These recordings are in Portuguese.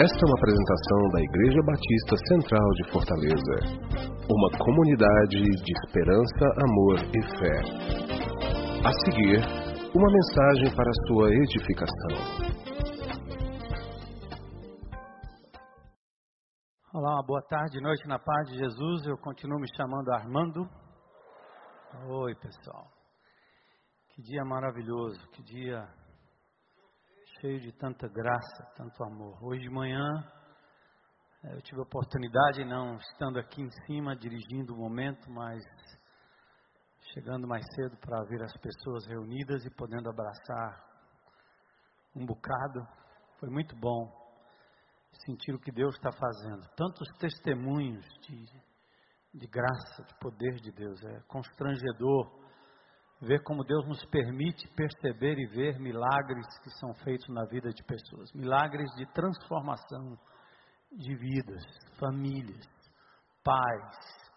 Esta é uma apresentação da Igreja Batista Central de Fortaleza. Uma comunidade de esperança, amor e fé. A seguir, uma mensagem para sua edificação. Olá, boa tarde, noite na paz de Jesus. Eu continuo me chamando Armando. Oi, pessoal. Que dia maravilhoso, que dia cheio de tanta graça, tanto amor. Hoje de manhã eh, eu tive a oportunidade, não estando aqui em cima dirigindo o momento, mas chegando mais cedo para ver as pessoas reunidas e podendo abraçar um bocado. Foi muito bom sentir o que Deus está fazendo. Tantos testemunhos de, de graça, de poder de Deus. É constrangedor ver como Deus nos permite perceber e ver milagres que são feitos na vida de pessoas milagres de transformação de vidas, famílias, pais,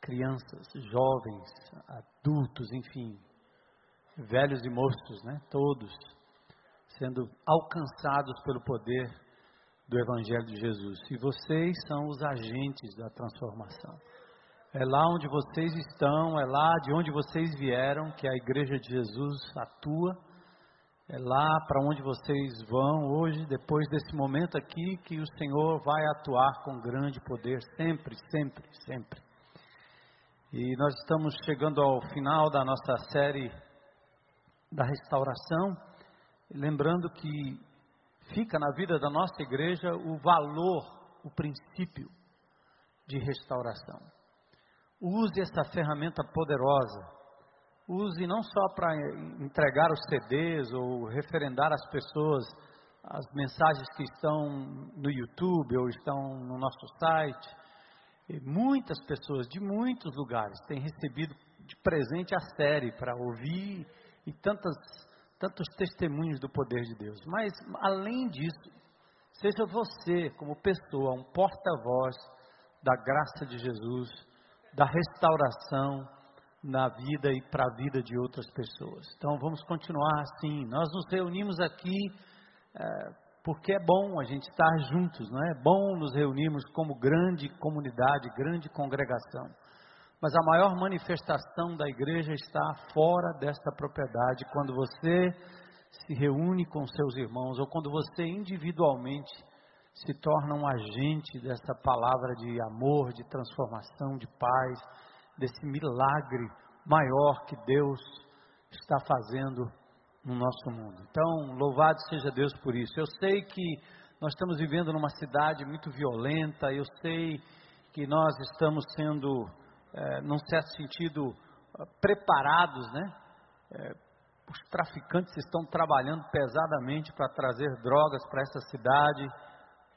crianças, jovens, adultos, enfim, velhos e moços, né? Todos sendo alcançados pelo poder do Evangelho de Jesus. E vocês são os agentes da transformação. É lá onde vocês estão, é lá de onde vocês vieram que a Igreja de Jesus atua. É lá para onde vocês vão hoje, depois desse momento aqui, que o Senhor vai atuar com grande poder, sempre, sempre, sempre. E nós estamos chegando ao final da nossa série da restauração, lembrando que fica na vida da nossa igreja o valor, o princípio de restauração. Use essa ferramenta poderosa. Use não só para entregar os CDs ou referendar as pessoas as mensagens que estão no YouTube ou estão no nosso site. E muitas pessoas de muitos lugares têm recebido de presente a série para ouvir e tantas, tantos testemunhos do poder de Deus. Mas, além disso, seja você, como pessoa, um porta-voz da graça de Jesus da restauração na vida e para a vida de outras pessoas. Então vamos continuar assim. Nós nos reunimos aqui é, porque é bom a gente estar juntos, não é? É bom nos reunirmos como grande comunidade, grande congregação. Mas a maior manifestação da igreja está fora desta propriedade, quando você se reúne com seus irmãos ou quando você individualmente se torna um agente dessa palavra de amor, de transformação, de paz, desse milagre maior que Deus está fazendo no nosso mundo. Então, louvado seja Deus por isso. Eu sei que nós estamos vivendo numa cidade muito violenta, eu sei que nós estamos sendo, é, num certo sentido, preparados, né? É, os traficantes estão trabalhando pesadamente para trazer drogas para essa cidade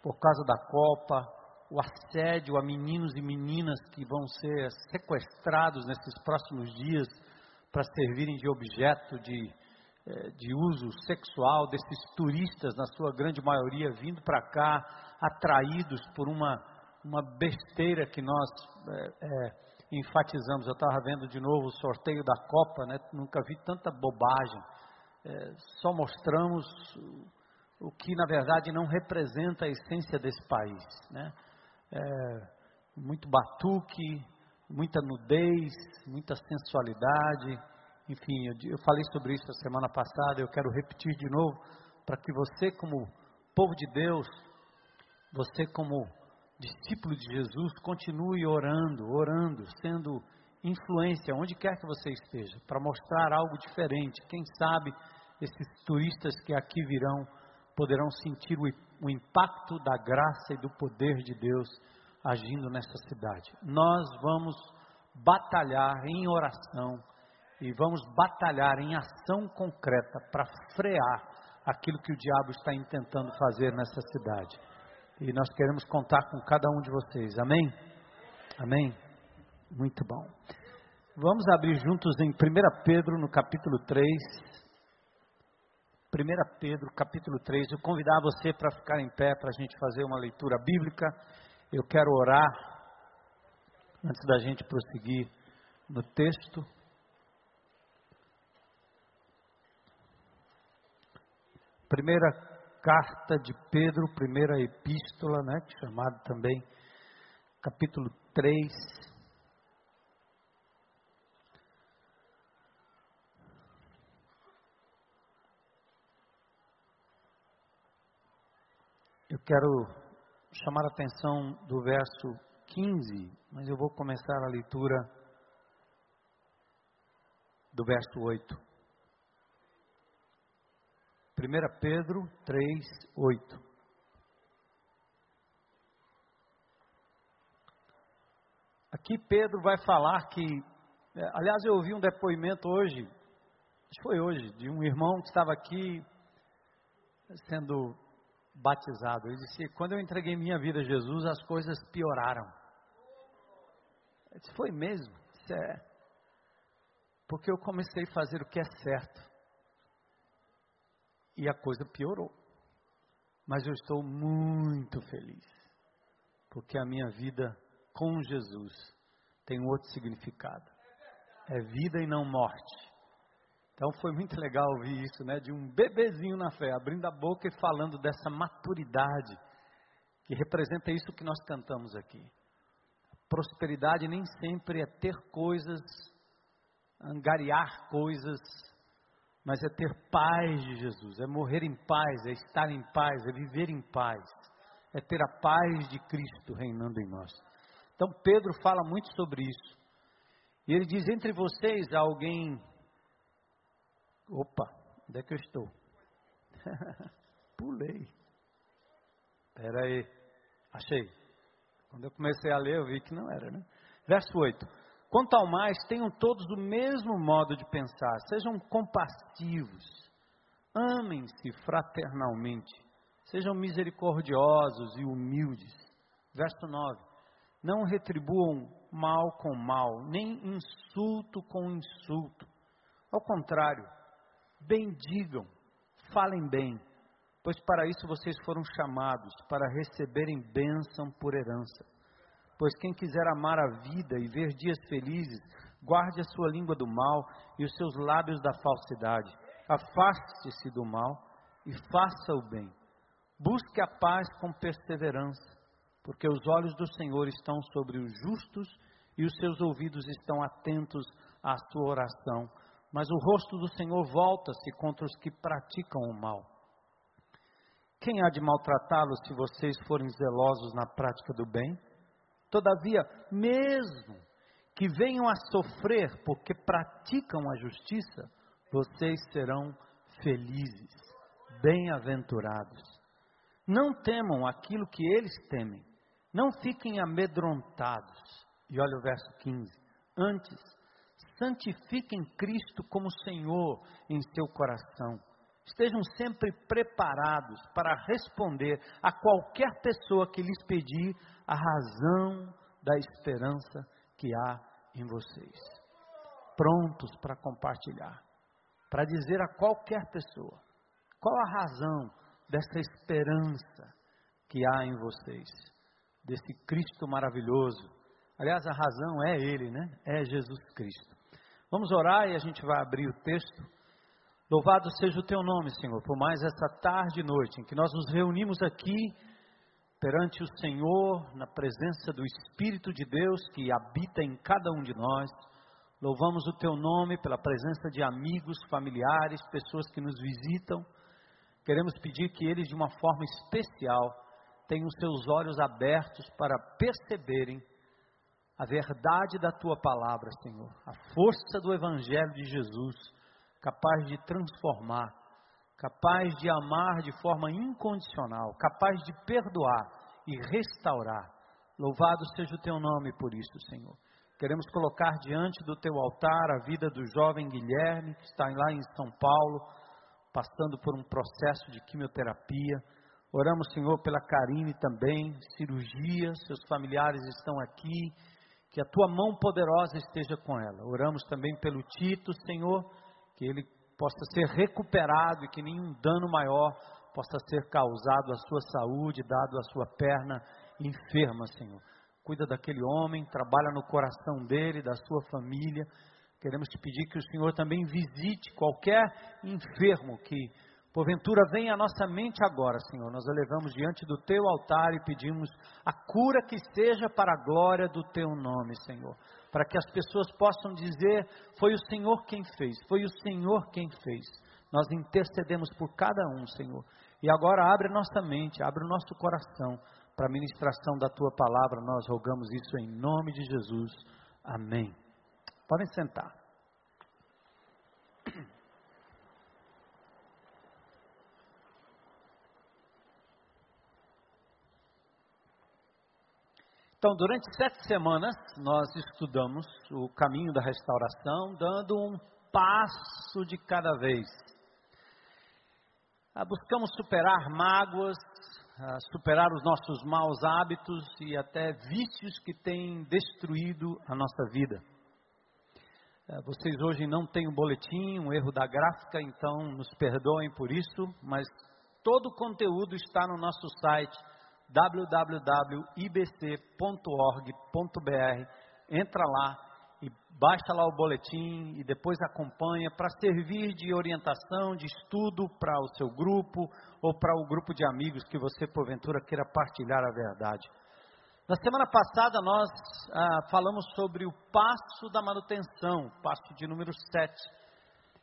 por causa da Copa, o assédio a meninos e meninas que vão ser sequestrados nesses próximos dias para servirem de objeto de, eh, de uso sexual desses turistas, na sua grande maioria, vindo para cá, atraídos por uma, uma besteira que nós é, é, enfatizamos. Eu estava vendo de novo o sorteio da Copa, né? nunca vi tanta bobagem. É, só mostramos o que na verdade não representa a essência desse país. Né? É, muito batuque, muita nudez, muita sensualidade, enfim, eu, eu falei sobre isso a semana passada, eu quero repetir de novo, para que você, como povo de Deus, você, como discípulo de Jesus, continue orando, orando, sendo influência onde quer que você esteja, para mostrar algo diferente. Quem sabe esses turistas que aqui virão poderão sentir o, o impacto da graça e do poder de Deus agindo nessa cidade. Nós vamos batalhar em oração e vamos batalhar em ação concreta para frear aquilo que o diabo está intentando fazer nessa cidade. E nós queremos contar com cada um de vocês. Amém? Amém? Muito bom. Vamos abrir juntos em 1 Pedro, no capítulo 3. 1 Pedro, capítulo 3. Eu convidar você para ficar em pé para a gente fazer uma leitura bíblica. Eu quero orar antes da gente prosseguir no texto. Primeira carta de Pedro, primeira epístola, né, chamada também capítulo 3. Eu quero chamar a atenção do verso 15, mas eu vou começar a leitura do verso 8. 1 Pedro 3, 8. Aqui Pedro vai falar que, é, aliás, eu ouvi um depoimento hoje, acho que foi hoje, de um irmão que estava aqui sendo batizado. Ele disse: Quando eu entreguei minha vida a Jesus, as coisas pioraram. Eu disse: Foi mesmo? Isso é. Porque eu comecei a fazer o que é certo e a coisa piorou. Mas eu estou muito feliz, porque a minha vida com Jesus tem outro significado. É vida e não morte. Então foi muito legal ouvir isso, né? De um bebezinho na fé, abrindo a boca e falando dessa maturidade, que representa isso que nós cantamos aqui. Prosperidade nem sempre é ter coisas, angariar coisas, mas é ter paz de Jesus, é morrer em paz, é estar em paz, é viver em paz, é ter a paz de Cristo reinando em nós. Então Pedro fala muito sobre isso. E ele diz: entre vocês há alguém. Opa, onde é que eu estou? Pulei. Espera aí. Achei. Quando eu comecei a ler, eu vi que não era, né? Verso 8. Quanto ao mais, tenham todos o mesmo modo de pensar, sejam compassivos, amem-se fraternalmente, sejam misericordiosos e humildes. Verso 9: Não retribuam mal com mal, nem insulto com insulto. Ao contrário, bendigam, falem bem, pois para isso vocês foram chamados, para receberem bênção por herança. Pois quem quiser amar a vida e ver dias felizes, guarde a sua língua do mal e os seus lábios da falsidade. Afaste-se do mal e faça o bem. Busque a paz com perseverança, porque os olhos do Senhor estão sobre os justos e os seus ouvidos estão atentos à sua oração. Mas o rosto do Senhor volta-se contra os que praticam o mal. Quem há de maltratá-los se vocês forem zelosos na prática do bem? Todavia, mesmo que venham a sofrer porque praticam a justiça, vocês serão felizes, bem-aventurados. Não temam aquilo que eles temem, não fiquem amedrontados. E olha o verso 15: Antes, santifiquem Cristo como Senhor em seu coração. Estejam sempre preparados para responder a qualquer pessoa que lhes pedir a razão da esperança que há em vocês. Prontos para compartilhar, para dizer a qualquer pessoa qual a razão dessa esperança que há em vocês, desse Cristo maravilhoso. Aliás, a razão é Ele, né? É Jesus Cristo. Vamos orar e a gente vai abrir o texto. Louvado seja o teu nome, Senhor, por mais essa tarde e noite em que nós nos reunimos aqui perante o Senhor, na presença do Espírito de Deus que habita em cada um de nós. Louvamos o teu nome pela presença de amigos, familiares, pessoas que nos visitam. Queremos pedir que eles, de uma forma especial, tenham seus olhos abertos para perceberem a verdade da tua palavra, Senhor, a força do Evangelho de Jesus, capaz de transformar capaz de amar de forma incondicional, capaz de perdoar e restaurar. Louvado seja o teu nome por isso, Senhor. Queremos colocar diante do teu altar a vida do jovem Guilherme, que está lá em São Paulo, passando por um processo de quimioterapia. Oramos, Senhor, pela Karine também, cirurgia, seus familiares estão aqui, que a tua mão poderosa esteja com ela. Oramos também pelo Tito, Senhor, que ele possa ser recuperado e que nenhum dano maior possa ser causado à sua saúde, dado à sua perna enferma, Senhor. Cuida daquele homem, trabalha no coração dele, da sua família. Queremos te pedir que o Senhor também visite qualquer enfermo que Porventura, vem à nossa mente agora, Senhor. Nós a levamos diante do teu altar e pedimos a cura que seja para a glória do teu nome, Senhor. Para que as pessoas possam dizer: Foi o Senhor quem fez, foi o Senhor quem fez. Nós intercedemos por cada um, Senhor. E agora abre a nossa mente, abre o nosso coração para a ministração da tua palavra. Nós rogamos isso em nome de Jesus. Amém. Podem sentar. Então, durante sete semanas, nós estudamos o caminho da restauração, dando um passo de cada vez. Ah, buscamos superar mágoas, ah, superar os nossos maus hábitos e até vícios que têm destruído a nossa vida. Ah, vocês hoje não têm um boletim, um erro da gráfica, então nos perdoem por isso, mas todo o conteúdo está no nosso site www.ibc.org.br. Entra lá e baixa lá o boletim e depois acompanha para servir de orientação, de estudo para o seu grupo ou para o grupo de amigos que você porventura queira partilhar a verdade. Na semana passada nós ah, falamos sobre o passo da manutenção, passo de número 7.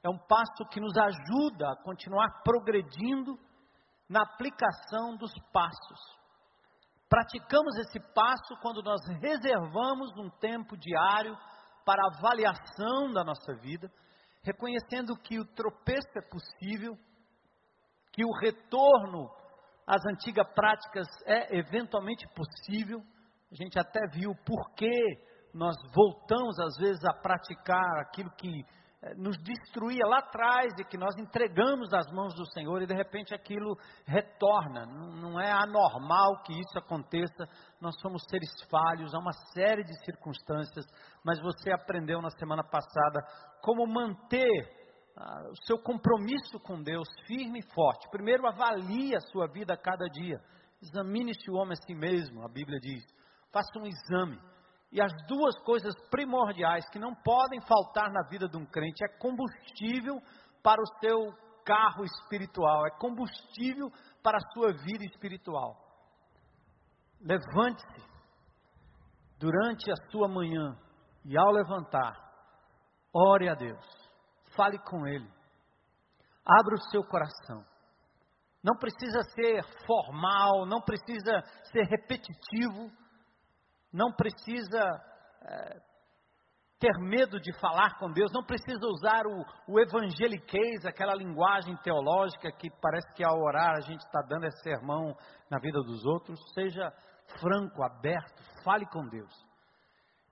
É um passo que nos ajuda a continuar progredindo na aplicação dos passos. Praticamos esse passo quando nós reservamos um tempo diário para avaliação da nossa vida, reconhecendo que o tropeço é possível, que o retorno às antigas práticas é eventualmente possível. A gente até viu por que nós voltamos às vezes a praticar aquilo que nos destruía lá atrás e que nós entregamos nas mãos do Senhor e de repente aquilo retorna. Não é anormal que isso aconteça. Nós somos seres falhos, há uma série de circunstâncias, mas você aprendeu na semana passada como manter ah, o seu compromisso com Deus firme e forte. Primeiro, avalie a sua vida a cada dia. Examine-se o homem a si mesmo, a Bíblia diz. Faça um exame e as duas coisas primordiais que não podem faltar na vida de um crente é combustível para o seu carro espiritual, é combustível para a sua vida espiritual. Levante-se durante a sua manhã e ao levantar, ore a Deus, fale com Ele, abra o seu coração. Não precisa ser formal, não precisa ser repetitivo não precisa é, ter medo de falar com Deus, não precisa usar o, o evangeliquez, aquela linguagem teológica que parece que ao orar a gente está dando esse sermão na vida dos outros. Seja franco, aberto, fale com Deus.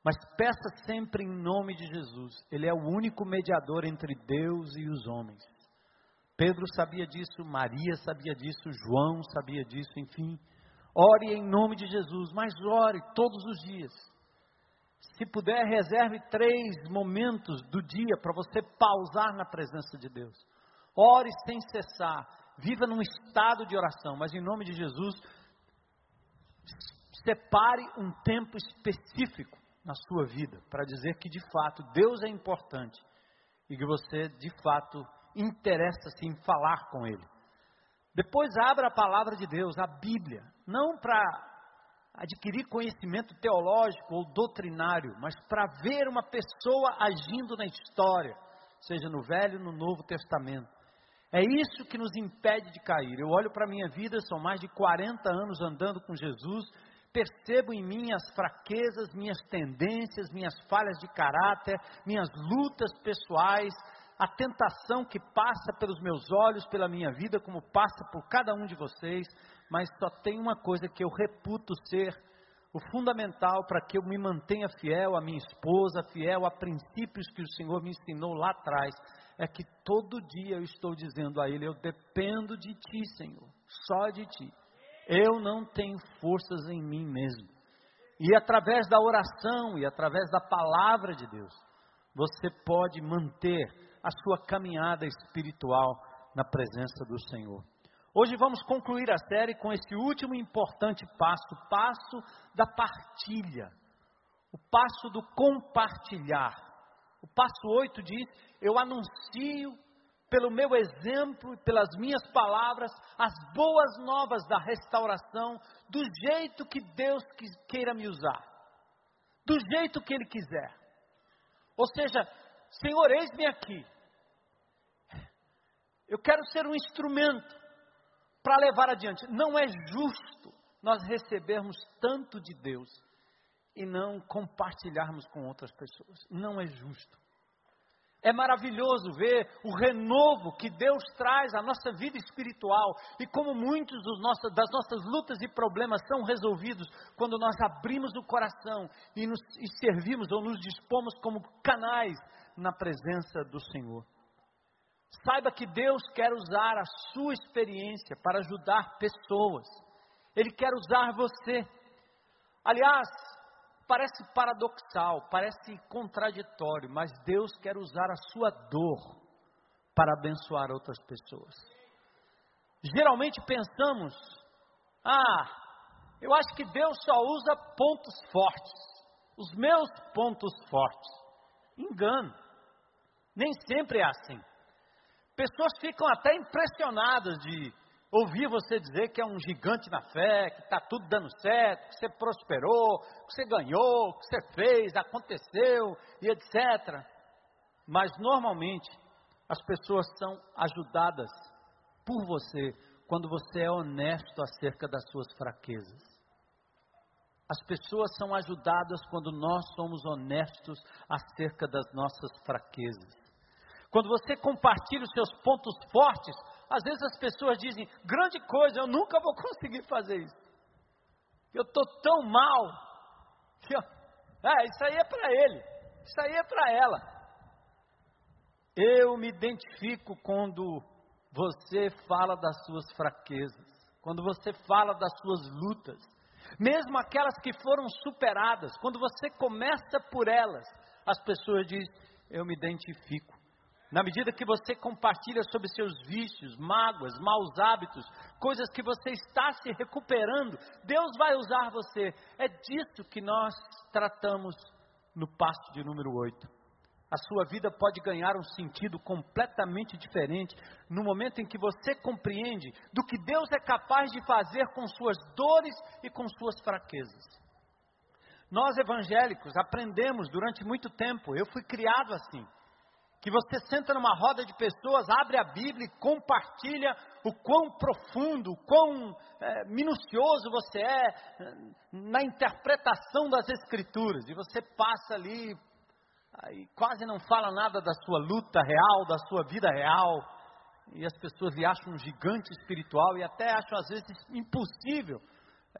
Mas peça sempre em nome de Jesus. Ele é o único mediador entre Deus e os homens. Pedro sabia disso, Maria sabia disso, João sabia disso, enfim. Ore em nome de Jesus, mas ore todos os dias. Se puder, reserve três momentos do dia para você pausar na presença de Deus. Ore sem cessar. Viva num estado de oração, mas em nome de Jesus, separe um tempo específico na sua vida para dizer que de fato Deus é importante e que você de fato interessa-se em falar com Ele. Depois abra a palavra de Deus, a Bíblia, não para adquirir conhecimento teológico ou doutrinário, mas para ver uma pessoa agindo na história, seja no Velho ou no Novo Testamento. É isso que nos impede de cair. Eu olho para a minha vida, são mais de 40 anos andando com Jesus, percebo em mim as fraquezas, minhas tendências, minhas falhas de caráter, minhas lutas pessoais, a tentação que passa pelos meus olhos, pela minha vida, como passa por cada um de vocês, mas só tem uma coisa que eu reputo ser o fundamental para que eu me mantenha fiel à minha esposa, fiel a princípios que o Senhor me ensinou lá atrás, é que todo dia eu estou dizendo a Ele: Eu dependo de Ti, Senhor, só de Ti. Eu não tenho forças em mim mesmo. E através da oração e através da palavra de Deus, você pode manter a sua caminhada espiritual na presença do Senhor. Hoje vamos concluir a série com esse último importante passo, o passo da partilha, o passo do compartilhar. O passo 8 diz: Eu anuncio pelo meu exemplo e pelas minhas palavras, as boas novas da restauração, do jeito que Deus queira me usar, do jeito que Ele quiser. Ou seja, Senhor, eis-me aqui. Eu quero ser um instrumento para levar adiante. Não é justo nós recebermos tanto de Deus e não compartilharmos com outras pessoas. Não é justo. É maravilhoso ver o renovo que Deus traz à nossa vida espiritual e como muitos nossos, das nossas lutas e problemas são resolvidos quando nós abrimos o coração e, nos, e servimos ou nos dispomos como canais na presença do Senhor. Saiba que Deus quer usar a sua experiência para ajudar pessoas. Ele quer usar você. Aliás, Parece paradoxal, parece contraditório, mas Deus quer usar a sua dor para abençoar outras pessoas. Geralmente pensamos, ah, eu acho que Deus só usa pontos fortes, os meus pontos fortes. Engano, nem sempre é assim. Pessoas ficam até impressionadas de ouvir você dizer que é um gigante na fé, que está tudo dando certo, que você prosperou, que você ganhou, que você fez, aconteceu e etc. Mas normalmente as pessoas são ajudadas por você quando você é honesto acerca das suas fraquezas. As pessoas são ajudadas quando nós somos honestos acerca das nossas fraquezas. Quando você compartilha os seus pontos fortes, às vezes as pessoas dizem, grande coisa, eu nunca vou conseguir fazer isso. Eu estou tão mal. É, isso aí é para ele, isso aí é para ela. Eu me identifico quando você fala das suas fraquezas, quando você fala das suas lutas, mesmo aquelas que foram superadas, quando você começa por elas, as pessoas dizem, eu me identifico. Na medida que você compartilha sobre seus vícios, mágoas, maus hábitos, coisas que você está se recuperando, Deus vai usar você. É disso que nós tratamos no passo de número 8. A sua vida pode ganhar um sentido completamente diferente no momento em que você compreende do que Deus é capaz de fazer com suas dores e com suas fraquezas. Nós evangélicos aprendemos durante muito tempo, eu fui criado assim que você senta numa roda de pessoas, abre a Bíblia e compartilha o quão profundo, o quão é, minucioso você é na interpretação das Escrituras. E você passa ali e quase não fala nada da sua luta real, da sua vida real. E as pessoas lhe acham um gigante espiritual e até acham às vezes impossível.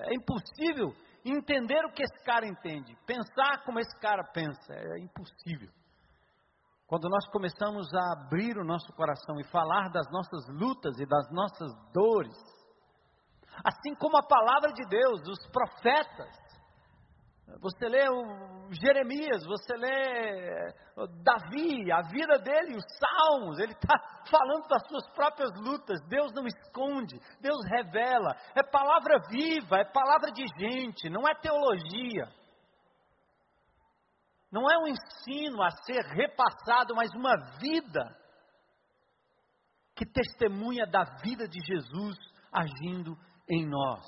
É impossível entender o que esse cara entende, pensar como esse cara pensa. É impossível. Quando nós começamos a abrir o nosso coração e falar das nossas lutas e das nossas dores, assim como a palavra de Deus, os profetas, você lê Jeremias, você lê Davi, a vida dele, os salmos, ele está falando das suas próprias lutas. Deus não esconde, Deus revela. É palavra viva, é palavra de gente, não é teologia. Não é um ensino a ser repassado, mas uma vida que testemunha da vida de Jesus agindo em nós.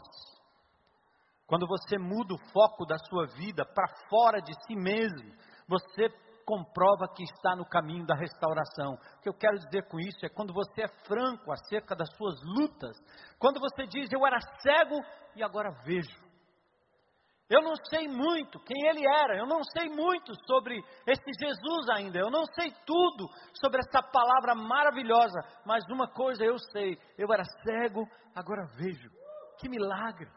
Quando você muda o foco da sua vida para fora de si mesmo, você comprova que está no caminho da restauração. O que eu quero dizer com isso é quando você é franco acerca das suas lutas, quando você diz eu era cego e agora vejo. Eu não sei muito quem ele era, eu não sei muito sobre esse Jesus ainda, eu não sei tudo sobre essa palavra maravilhosa, mas uma coisa eu sei: eu era cego, agora vejo. Que milagre!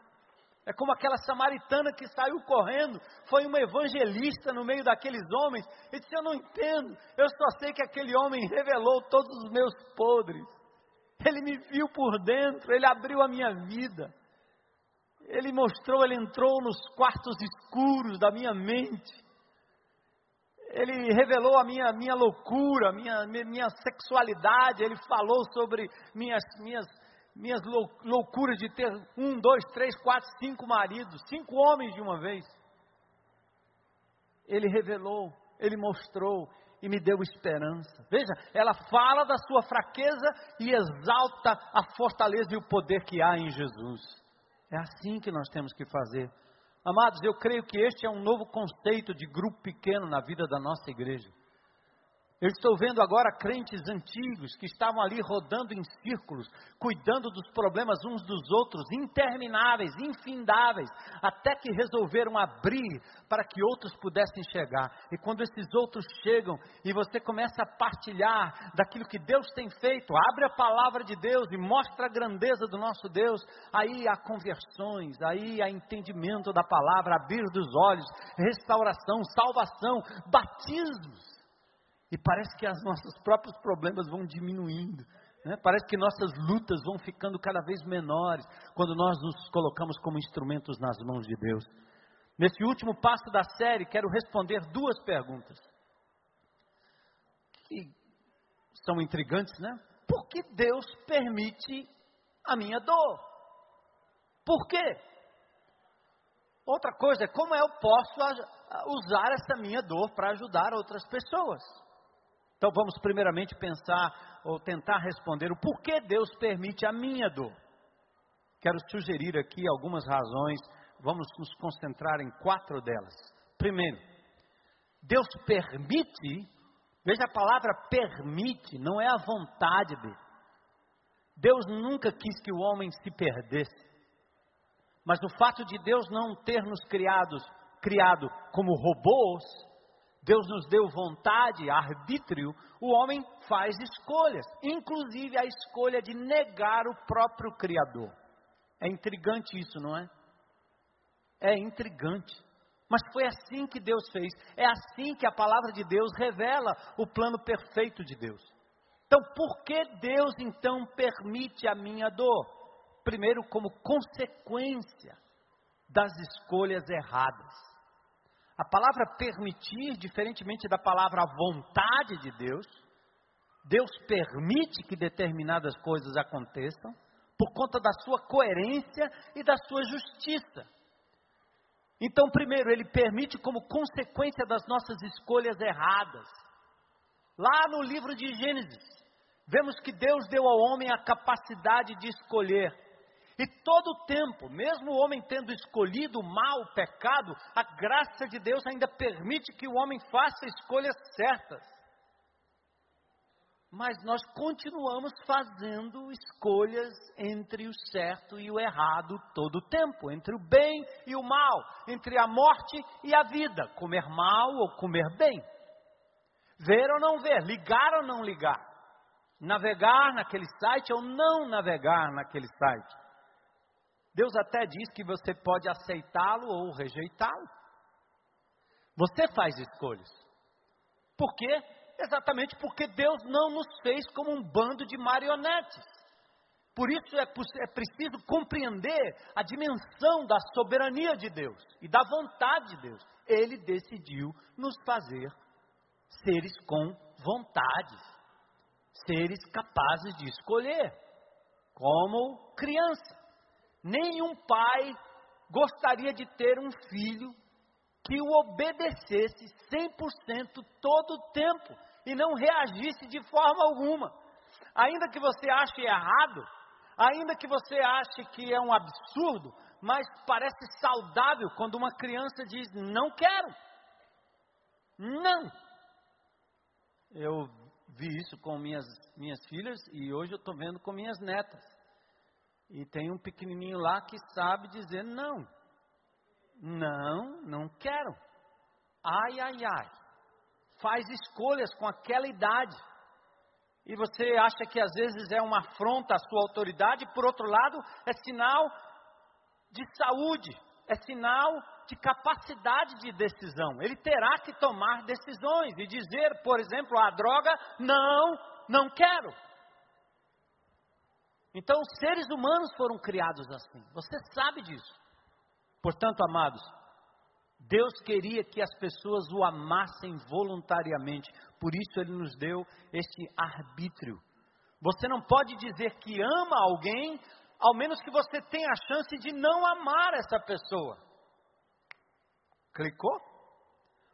É como aquela samaritana que saiu correndo, foi uma evangelista no meio daqueles homens, e disse: Eu não entendo, eu só sei que aquele homem revelou todos os meus podres, ele me viu por dentro, ele abriu a minha vida. Ele mostrou, ele entrou nos quartos escuros da minha mente. Ele revelou a minha, minha loucura, a minha, minha sexualidade. Ele falou sobre minhas, minhas, minhas loucuras de ter um, dois, três, quatro, cinco maridos, cinco homens de uma vez. Ele revelou, ele mostrou, e me deu esperança. Veja, ela fala da sua fraqueza e exalta a fortaleza e o poder que há em Jesus. É assim que nós temos que fazer. Amados, eu creio que este é um novo conceito de grupo pequeno na vida da nossa igreja. Eu estou vendo agora crentes antigos que estavam ali rodando em círculos, cuidando dos problemas uns dos outros, intermináveis, infindáveis, até que resolveram abrir para que outros pudessem chegar. E quando esses outros chegam e você começa a partilhar daquilo que Deus tem feito, abre a palavra de Deus e mostra a grandeza do nosso Deus, aí há conversões, aí há entendimento da palavra, abrir dos olhos, restauração, salvação, batismos. E parece que os nossos próprios problemas vão diminuindo. Né? Parece que nossas lutas vão ficando cada vez menores quando nós nos colocamos como instrumentos nas mãos de Deus. Nesse último passo da série, quero responder duas perguntas. Que são intrigantes, né? Por que Deus permite a minha dor? Por quê? Outra coisa é como eu posso usar essa minha dor para ajudar outras pessoas. Então vamos primeiramente pensar ou tentar responder o porquê Deus permite a minha dor. Quero sugerir aqui algumas razões, vamos nos concentrar em quatro delas. Primeiro, Deus permite, veja a palavra permite, não é a vontade dele. Deus nunca quis que o homem se perdesse. Mas o fato de Deus não ter nos criados, criado como robôs, Deus nos deu vontade, arbítrio, o homem faz escolhas, inclusive a escolha de negar o próprio Criador. É intrigante isso, não é? É intrigante. Mas foi assim que Deus fez, é assim que a palavra de Deus revela o plano perfeito de Deus. Então, por que Deus então permite a minha dor? Primeiro, como consequência das escolhas erradas. A palavra permitir, diferentemente da palavra vontade de Deus, Deus permite que determinadas coisas aconteçam por conta da sua coerência e da sua justiça. Então, primeiro, ele permite como consequência das nossas escolhas erradas. Lá no livro de Gênesis, vemos que Deus deu ao homem a capacidade de escolher e todo o tempo, mesmo o homem tendo escolhido o mal, o pecado, a graça de Deus ainda permite que o homem faça escolhas certas. Mas nós continuamos fazendo escolhas entre o certo e o errado todo o tempo, entre o bem e o mal, entre a morte e a vida, comer mal ou comer bem, ver ou não ver, ligar ou não ligar, navegar naquele site ou não navegar naquele site Deus até diz que você pode aceitá-lo ou rejeitá-lo. Você faz escolhas. Por quê? Exatamente porque Deus não nos fez como um bando de marionetes. Por isso é, é preciso compreender a dimensão da soberania de Deus e da vontade de Deus. Ele decidiu nos fazer seres com vontade, seres capazes de escolher, como criança. Nenhum pai gostaria de ter um filho que o obedecesse 100% todo o tempo e não reagisse de forma alguma. Ainda que você ache errado, ainda que você ache que é um absurdo, mas parece saudável quando uma criança diz: Não quero. Não. Eu vi isso com minhas, minhas filhas e hoje eu estou vendo com minhas netas. E tem um pequenininho lá que sabe dizer não. Não, não quero. Ai, ai, ai. Faz escolhas com aquela idade. E você acha que às vezes é uma afronta à sua autoridade, por outro lado, é sinal de saúde, é sinal de capacidade de decisão. Ele terá que tomar decisões e dizer, por exemplo, a droga, não, não quero. Então, os seres humanos foram criados assim. Você sabe disso. Portanto, amados, Deus queria que as pessoas o amassem voluntariamente. Por isso, Ele nos deu este arbítrio. Você não pode dizer que ama alguém, ao menos que você tenha a chance de não amar essa pessoa. Clicou?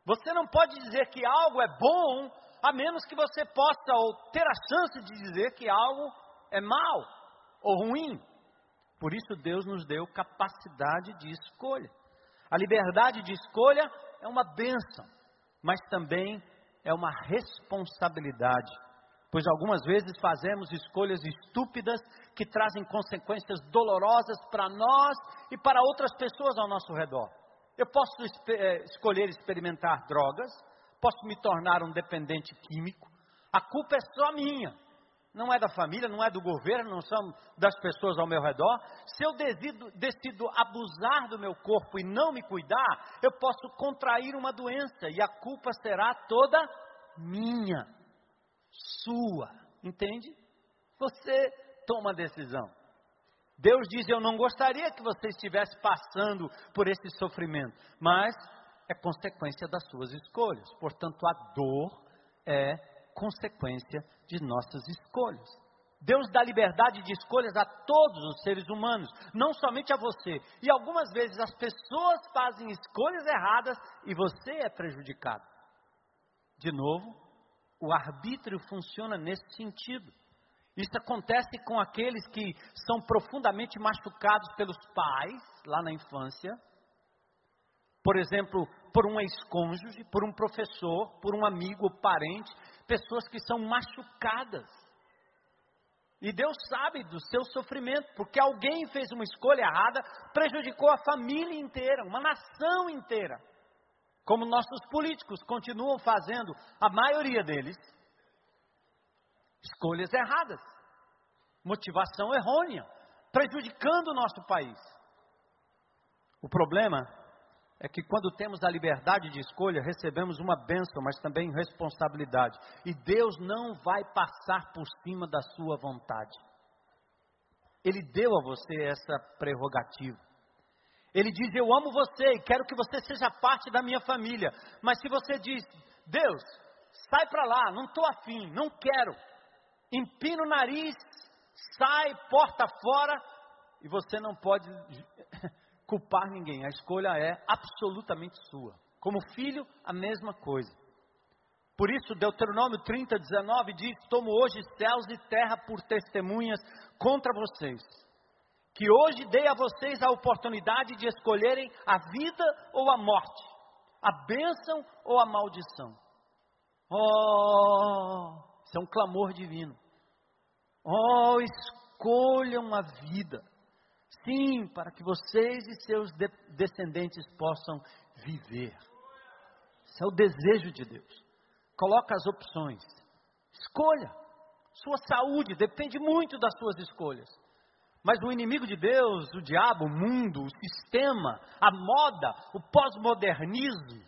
Você não pode dizer que algo é bom a menos que você possa ou ter a chance de dizer que algo é mal ou ruim. Por isso Deus nos deu capacidade de escolha. A liberdade de escolha é uma bênção, mas também é uma responsabilidade, pois algumas vezes fazemos escolhas estúpidas que trazem consequências dolorosas para nós e para outras pessoas ao nosso redor. Eu posso eh, escolher experimentar drogas, posso me tornar um dependente químico, a culpa é só minha não é da família, não é do governo, não são das pessoas ao meu redor. Se eu decido, decido, abusar do meu corpo e não me cuidar, eu posso contrair uma doença e a culpa será toda minha, sua. Entende? Você toma a decisão. Deus diz: Eu não gostaria que você estivesse passando por esse sofrimento, mas é consequência das suas escolhas. Portanto, a dor é consequência de nossas escolhas. Deus dá liberdade de escolhas a todos os seres humanos, não somente a você. E algumas vezes as pessoas fazem escolhas erradas e você é prejudicado. De novo, o arbítrio funciona nesse sentido. Isso acontece com aqueles que são profundamente machucados pelos pais lá na infância. Por exemplo, por um ex-cônjuge, por um professor, por um amigo, parente, pessoas que são machucadas. E Deus sabe do seu sofrimento, porque alguém fez uma escolha errada, prejudicou a família inteira, uma nação inteira. Como nossos políticos continuam fazendo, a maioria deles, escolhas erradas, motivação errônea, prejudicando o nosso país. O problema é que quando temos a liberdade de escolha, recebemos uma bênção, mas também responsabilidade. E Deus não vai passar por cima da sua vontade. Ele deu a você essa prerrogativa. Ele diz: Eu amo você e quero que você seja parte da minha família. Mas se você diz: Deus, sai para lá, não estou afim, não quero, empina o nariz, sai, porta fora, e você não pode culpar ninguém, a escolha é absolutamente sua. Como filho, a mesma coisa. Por isso, Deuteronômio 30, 19 diz: Tomo hoje céus e terra por testemunhas contra vocês, que hoje dei a vocês a oportunidade de escolherem a vida ou a morte, a bênção ou a maldição. Oh, isso é um clamor divino. Oh, escolham a vida. Sim, para que vocês e seus de descendentes possam viver. Esse é o desejo de Deus. Coloca as opções. Escolha. Sua saúde depende muito das suas escolhas. Mas o inimigo de Deus, o diabo, o mundo, o sistema, a moda, o pós-modernismo,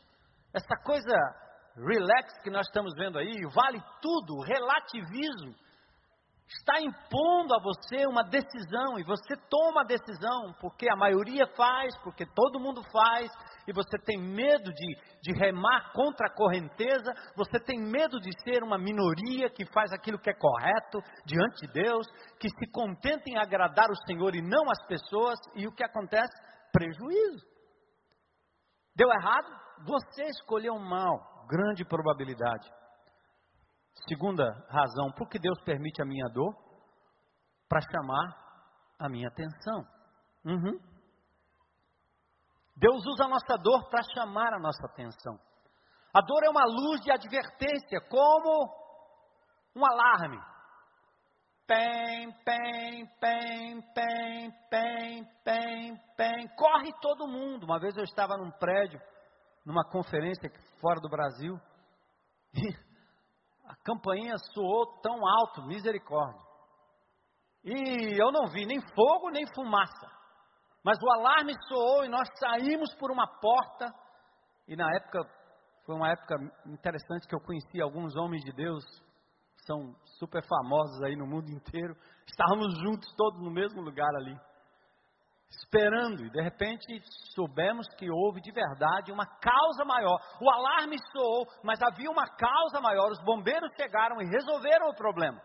essa coisa relax que nós estamos vendo aí, vale tudo, relativismo, está impondo a você uma decisão e você toma a decisão porque a maioria faz, porque todo mundo faz e você tem medo de, de remar contra a correnteza, você tem medo de ser uma minoria que faz aquilo que é correto diante de Deus, que se contenta em agradar o Senhor e não as pessoas, e o que acontece? Prejuízo. Deu errado? Você escolheu mal, grande probabilidade. Segunda razão, por que Deus permite a minha dor? Para chamar a minha atenção. Uhum. Deus usa a nossa dor para chamar a nossa atenção. A dor é uma luz de advertência, como um alarme. Pem, pem, pem, pem, pem, pem, pem. Corre todo mundo. Uma vez eu estava num prédio, numa conferência fora do Brasil, e a campainha soou tão alto, misericórdia. E eu não vi nem fogo nem fumaça. Mas o alarme soou e nós saímos por uma porta. E na época, foi uma época interessante que eu conheci alguns homens de Deus, são super famosos aí no mundo inteiro. Estávamos juntos todos no mesmo lugar ali esperando, e de repente soubemos que houve de verdade uma causa maior. O alarme soou, mas havia uma causa maior. Os bombeiros chegaram e resolveram o problema.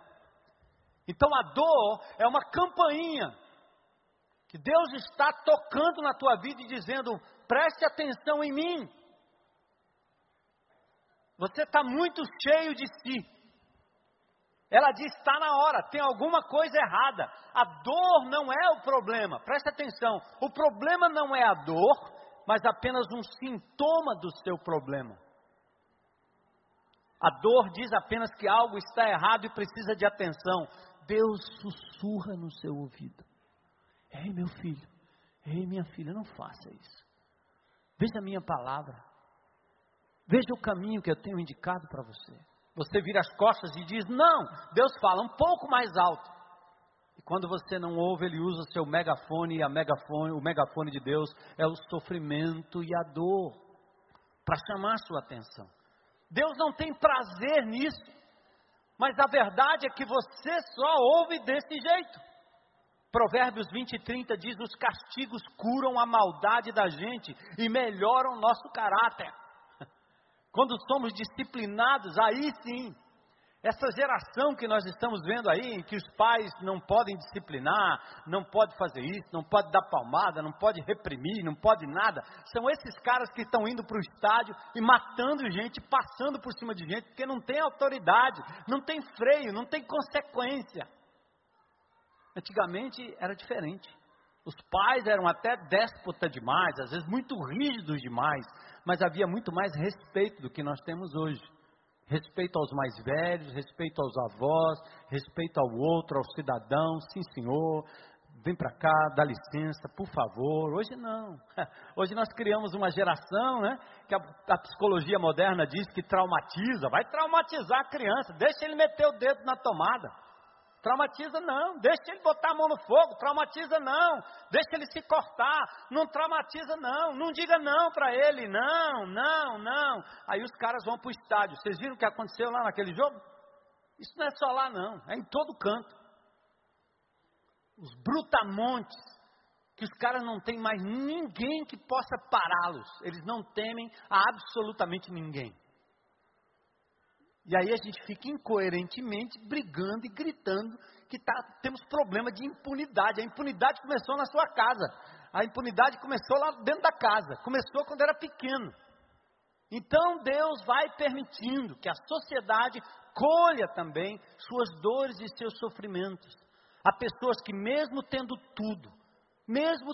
Então a dor é uma campainha que Deus está tocando na tua vida e dizendo: preste atenção em mim. Você está muito cheio de si. Ela diz: está na hora, tem alguma coisa errada. A dor não é o problema, presta atenção. O problema não é a dor, mas apenas um sintoma do seu problema. A dor diz apenas que algo está errado e precisa de atenção. Deus sussurra no seu ouvido: Ei, meu filho, ei, minha filha, não faça isso. Veja a minha palavra. Veja o caminho que eu tenho indicado para você. Você vira as costas e diz: Não, Deus fala um pouco mais alto. E quando você não ouve, ele usa o seu megafone, e a megafone, o megafone de Deus é o sofrimento e a dor para chamar sua atenção. Deus não tem prazer nisso, mas a verdade é que você só ouve desse jeito. Provérbios 20 e 30 diz: Os castigos curam a maldade da gente e melhoram o nosso caráter. Quando somos disciplinados, aí sim, essa geração que nós estamos vendo aí, em que os pais não podem disciplinar, não pode fazer isso, não pode dar palmada, não pode reprimir, não pode nada, são esses caras que estão indo para o estádio e matando gente, passando por cima de gente, porque não tem autoridade, não tem freio, não tem consequência. Antigamente era diferente. Os pais eram até déspota demais, às vezes muito rígidos demais, mas havia muito mais respeito do que nós temos hoje. Respeito aos mais velhos, respeito aos avós, respeito ao outro, ao cidadão, sim senhor, vem para cá, dá licença, por favor. Hoje não. Hoje nós criamos uma geração, né, que a, a, psicologia moderna diz que traumatiza, vai traumatizar a criança, deixa ele meter o dedo na tomada. Traumatiza não, deixa ele botar a mão no fogo, traumatiza não, deixa ele se cortar, não traumatiza não, não diga não para ele, não, não, não. Aí os caras vão para o estádio. Vocês viram o que aconteceu lá naquele jogo? Isso não é só lá não, é em todo canto. Os brutamontes, que os caras não têm mais ninguém que possa pará-los, eles não temem a absolutamente ninguém. E aí a gente fica incoerentemente brigando e gritando que tá, temos problema de impunidade. A impunidade começou na sua casa. A impunidade começou lá dentro da casa. Começou quando era pequeno. Então Deus vai permitindo que a sociedade colha também suas dores e seus sofrimentos. Há pessoas que, mesmo tendo tudo, mesmo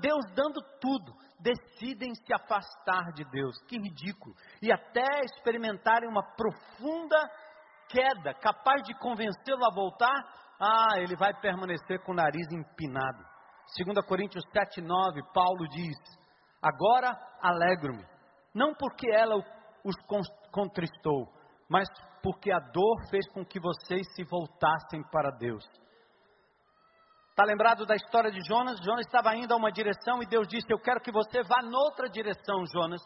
Deus dando tudo, decidem se afastar de Deus. Que ridículo! E até experimentarem uma profunda queda, capaz de convencê-lo a voltar, ah, ele vai permanecer com o nariz empinado. 2 Coríntios 7, 9, Paulo diz: Agora alegro-me, não porque ela os contristou, mas porque a dor fez com que vocês se voltassem para Deus. Está lembrado da história de Jonas? Jonas estava indo a uma direção e Deus disse: Eu quero que você vá noutra direção, Jonas.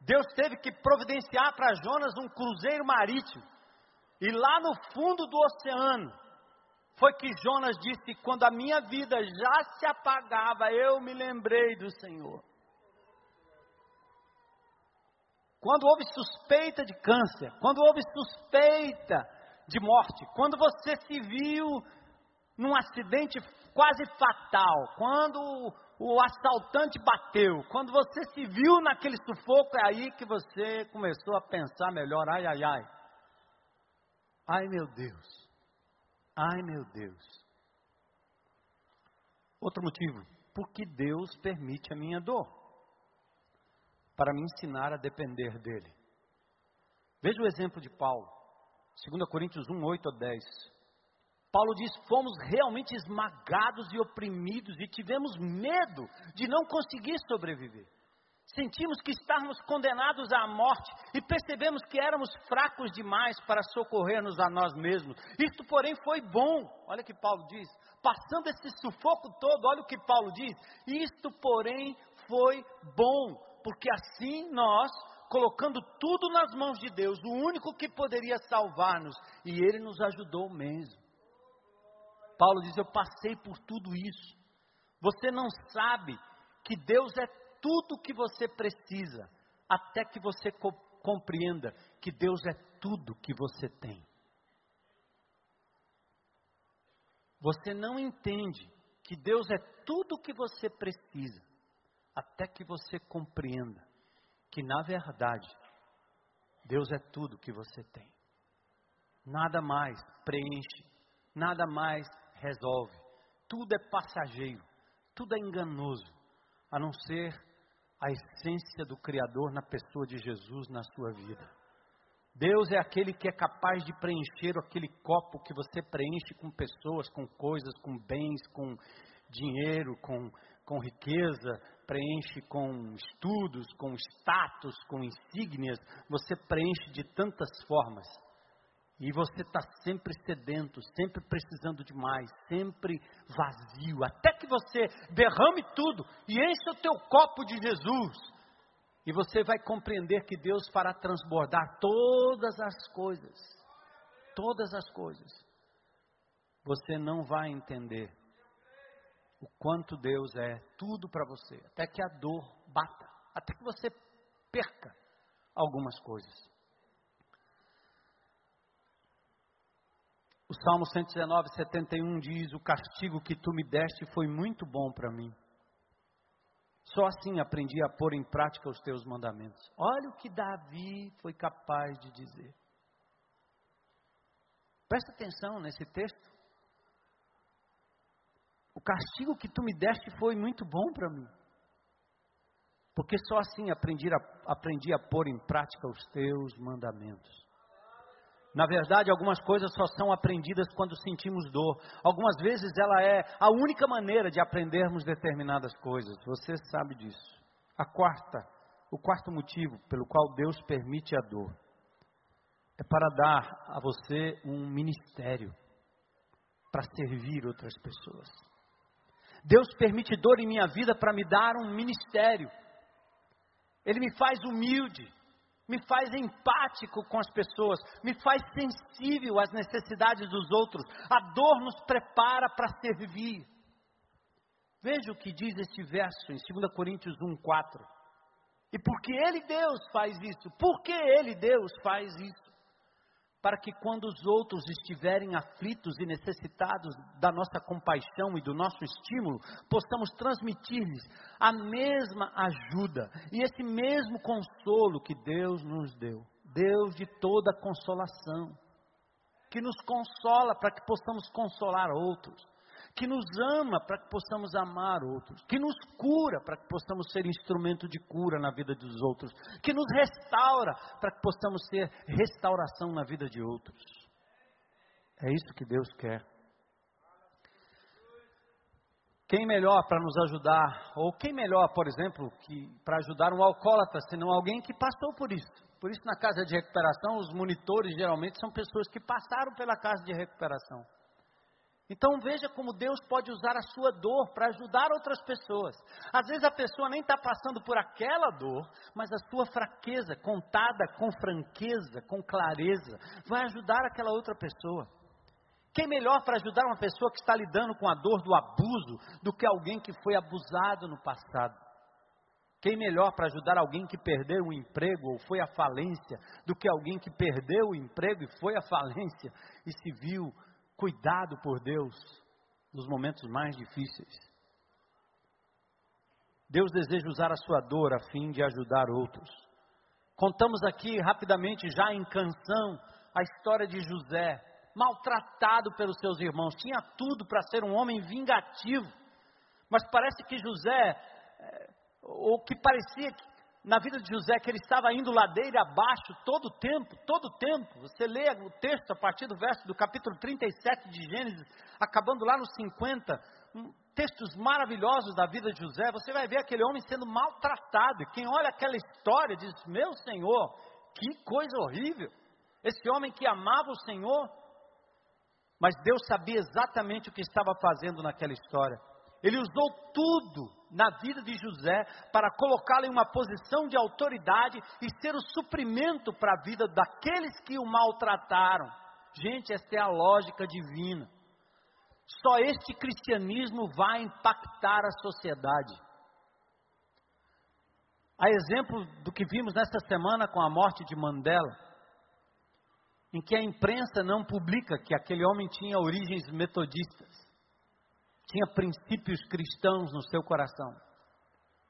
Deus teve que providenciar para Jonas um cruzeiro marítimo. E lá no fundo do oceano, foi que Jonas disse: Quando a minha vida já se apagava, eu me lembrei do Senhor. Quando houve suspeita de câncer, quando houve suspeita de morte, quando você se viu num acidente quase fatal, quando o assaltante bateu, quando você se viu naquele sufoco, é aí que você começou a pensar melhor, ai, ai, ai. Ai, meu Deus. Ai, meu Deus. Outro motivo, porque Deus permite a minha dor, para me ensinar a depender dEle. Veja o exemplo de Paulo, 2 Coríntios 1, 8 a 10. Paulo diz: fomos realmente esmagados e oprimidos e tivemos medo de não conseguir sobreviver. Sentimos que estávamos condenados à morte e percebemos que éramos fracos demais para socorrer-nos a nós mesmos. Isto, porém, foi bom. Olha o que Paulo diz. Passando esse sufoco todo, olha o que Paulo diz. Isto, porém, foi bom, porque assim nós, colocando tudo nas mãos de Deus, o único que poderia salvar-nos, e Ele nos ajudou mesmo. Paulo diz: Eu passei por tudo isso. Você não sabe que Deus é tudo o que você precisa, até que você co compreenda que Deus é tudo que você tem. Você não entende que Deus é tudo o que você precisa, até que você compreenda que, na verdade, Deus é tudo que você tem. Nada mais preenche, nada mais resolve. Tudo é passageiro, tudo é enganoso, a não ser a essência do Criador na pessoa de Jesus na sua vida. Deus é aquele que é capaz de preencher aquele copo que você preenche com pessoas, com coisas, com bens, com dinheiro, com, com riqueza, preenche com estudos, com status, com insígnias, você preenche de tantas formas. E você está sempre sedento, sempre precisando de mais, sempre vazio, até que você derrame tudo e encha o teu copo de Jesus. E você vai compreender que Deus fará transbordar todas as coisas. Todas as coisas. Você não vai entender o quanto Deus é tudo para você, até que a dor bata, até que você perca algumas coisas. O Salmo 119, 71 diz: O castigo que tu me deste foi muito bom para mim. Só assim aprendi a pôr em prática os teus mandamentos. Olha o que Davi foi capaz de dizer. Presta atenção nesse texto. O castigo que tu me deste foi muito bom para mim. Porque só assim aprendi a, aprendi a pôr em prática os teus mandamentos. Na verdade, algumas coisas só são aprendidas quando sentimos dor. Algumas vezes ela é a única maneira de aprendermos determinadas coisas. Você sabe disso. A quarta, o quarto motivo pelo qual Deus permite a dor é para dar a você um ministério para servir outras pessoas. Deus permite dor em minha vida para me dar um ministério. Ele me faz humilde me faz empático com as pessoas, me faz sensível às necessidades dos outros. A dor nos prepara para servir. Veja o que diz este verso em 2 Coríntios 1:4. E porque ele Deus faz isso? Por que ele Deus faz isso? Para que quando os outros estiverem aflitos e necessitados da nossa compaixão e do nosso estímulo, possamos transmitir-lhes a mesma ajuda e esse mesmo consolo que Deus nos deu. Deus de toda consolação, que nos consola para que possamos consolar outros que nos ama para que possamos amar outros, que nos cura para que possamos ser instrumento de cura na vida dos outros, que nos restaura para que possamos ser restauração na vida de outros. É isso que Deus quer. Quem melhor para nos ajudar, ou quem melhor, por exemplo, para ajudar um alcoólatra, senão alguém que passou por isso. Por isso, na casa de recuperação, os monitores geralmente são pessoas que passaram pela casa de recuperação. Então veja como Deus pode usar a sua dor para ajudar outras pessoas. Às vezes a pessoa nem está passando por aquela dor, mas a sua fraqueza, contada com franqueza, com clareza, vai ajudar aquela outra pessoa. Quem melhor para ajudar uma pessoa que está lidando com a dor do abuso do que alguém que foi abusado no passado? Quem melhor para ajudar alguém que perdeu o emprego ou foi à falência do que alguém que perdeu o emprego e foi à falência e se viu cuidado por Deus nos momentos mais difíceis. Deus deseja usar a sua dor a fim de ajudar outros. Contamos aqui rapidamente, já em canção, a história de José, maltratado pelos seus irmãos. Tinha tudo para ser um homem vingativo, mas parece que José, é, ou que parecia na vida de José que ele estava indo ladeira abaixo todo o tempo, todo o tempo. Você lê o texto a partir do verso do capítulo 37 de Gênesis, acabando lá nos 50, um, textos maravilhosos da vida de José, você vai ver aquele homem sendo maltratado. E quem olha aquela história diz: Meu Senhor, que coisa horrível! Esse homem que amava o Senhor, mas Deus sabia exatamente o que estava fazendo naquela história. Ele usou tudo na vida de José para colocá-lo em uma posição de autoridade e ser o suprimento para a vida daqueles que o maltrataram. Gente, essa é a lógica divina. Só este cristianismo vai impactar a sociedade. A exemplo do que vimos nesta semana com a morte de Mandela, em que a imprensa não publica que aquele homem tinha origens metodistas tinha princípios cristãos no seu coração.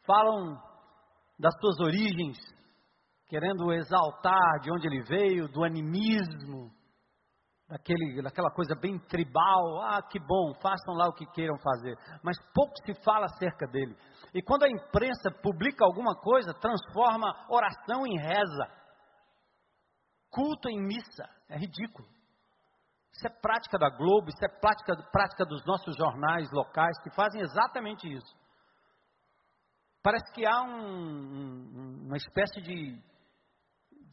Falam das suas origens querendo exaltar de onde ele veio, do animismo, daquele, daquela coisa bem tribal. Ah, que bom, façam lá o que queiram fazer. Mas pouco se fala acerca dele. E quando a imprensa publica alguma coisa, transforma oração em reza, culto em missa. É ridículo. Isso é prática da Globo, isso é prática, prática dos nossos jornais locais que fazem exatamente isso. Parece que há um, uma espécie de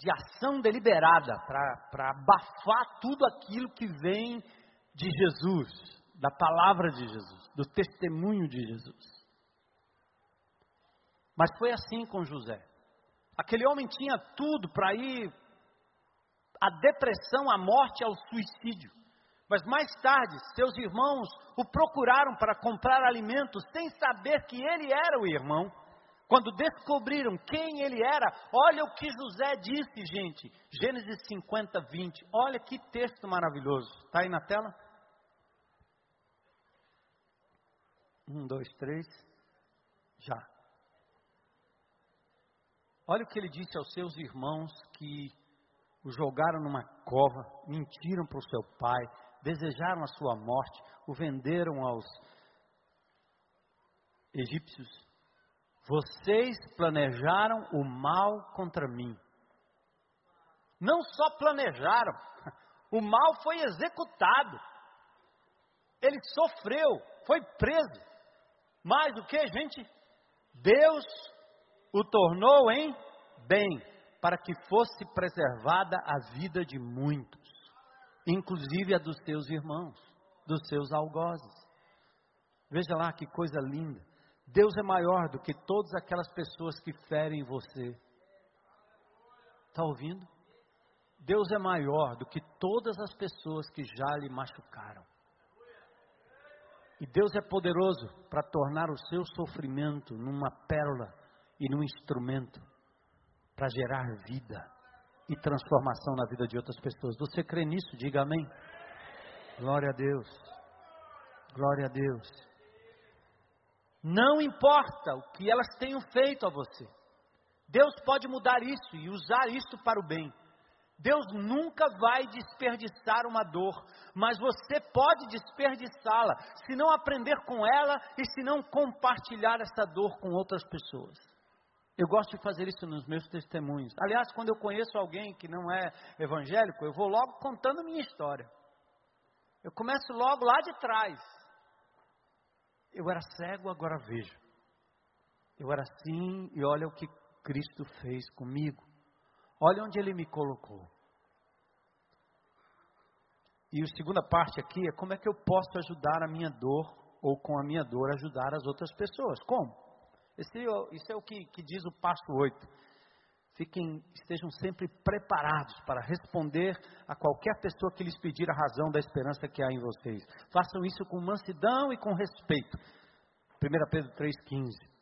de ação deliberada para abafar tudo aquilo que vem de Jesus, da palavra de Jesus, do testemunho de Jesus. Mas foi assim com José. Aquele homem tinha tudo para ir à depressão, à morte, ao suicídio. Mas mais tarde, seus irmãos o procuraram para comprar alimentos sem saber que ele era o irmão. Quando descobriram quem ele era, olha o que José disse, gente. Gênesis 50, 20. Olha que texto maravilhoso. Está aí na tela? Um, dois, três. Já. Olha o que ele disse aos seus irmãos que o jogaram numa cova, mentiram para o seu pai, desejaram a sua morte, o venderam aos egípcios vocês planejaram o mal contra mim. Não só planejaram, o mal foi executado. Ele sofreu, foi preso. Mas o que, gente? Deus o tornou em bem, para que fosse preservada a vida de muitos, inclusive a dos seus irmãos, dos seus algozes. Veja lá que coisa linda. Deus é maior do que todas aquelas pessoas que ferem você. Está ouvindo? Deus é maior do que todas as pessoas que já lhe machucaram. E Deus é poderoso para tornar o seu sofrimento numa pérola e num instrumento para gerar vida e transformação na vida de outras pessoas. Você crê nisso? Diga amém. Glória a Deus. Glória a Deus. Não importa o que elas tenham feito a você. Deus pode mudar isso e usar isso para o bem. Deus nunca vai desperdiçar uma dor, mas você pode desperdiçá-la se não aprender com ela e se não compartilhar essa dor com outras pessoas. Eu gosto de fazer isso nos meus testemunhos. Aliás, quando eu conheço alguém que não é evangélico, eu vou logo contando a minha história. Eu começo logo lá de trás. Eu era cego, agora vejo. Eu era assim e olha o que Cristo fez comigo. Olha onde Ele me colocou. E a segunda parte aqui é como é que eu posso ajudar a minha dor, ou com a minha dor ajudar as outras pessoas. Como? Esse, isso é o que, que diz o passo 8. Fiquem, estejam sempre preparados para responder a qualquer pessoa que lhes pedir a razão da esperança que há em vocês. Façam isso com mansidão e com respeito. 1 Pedro 3,15.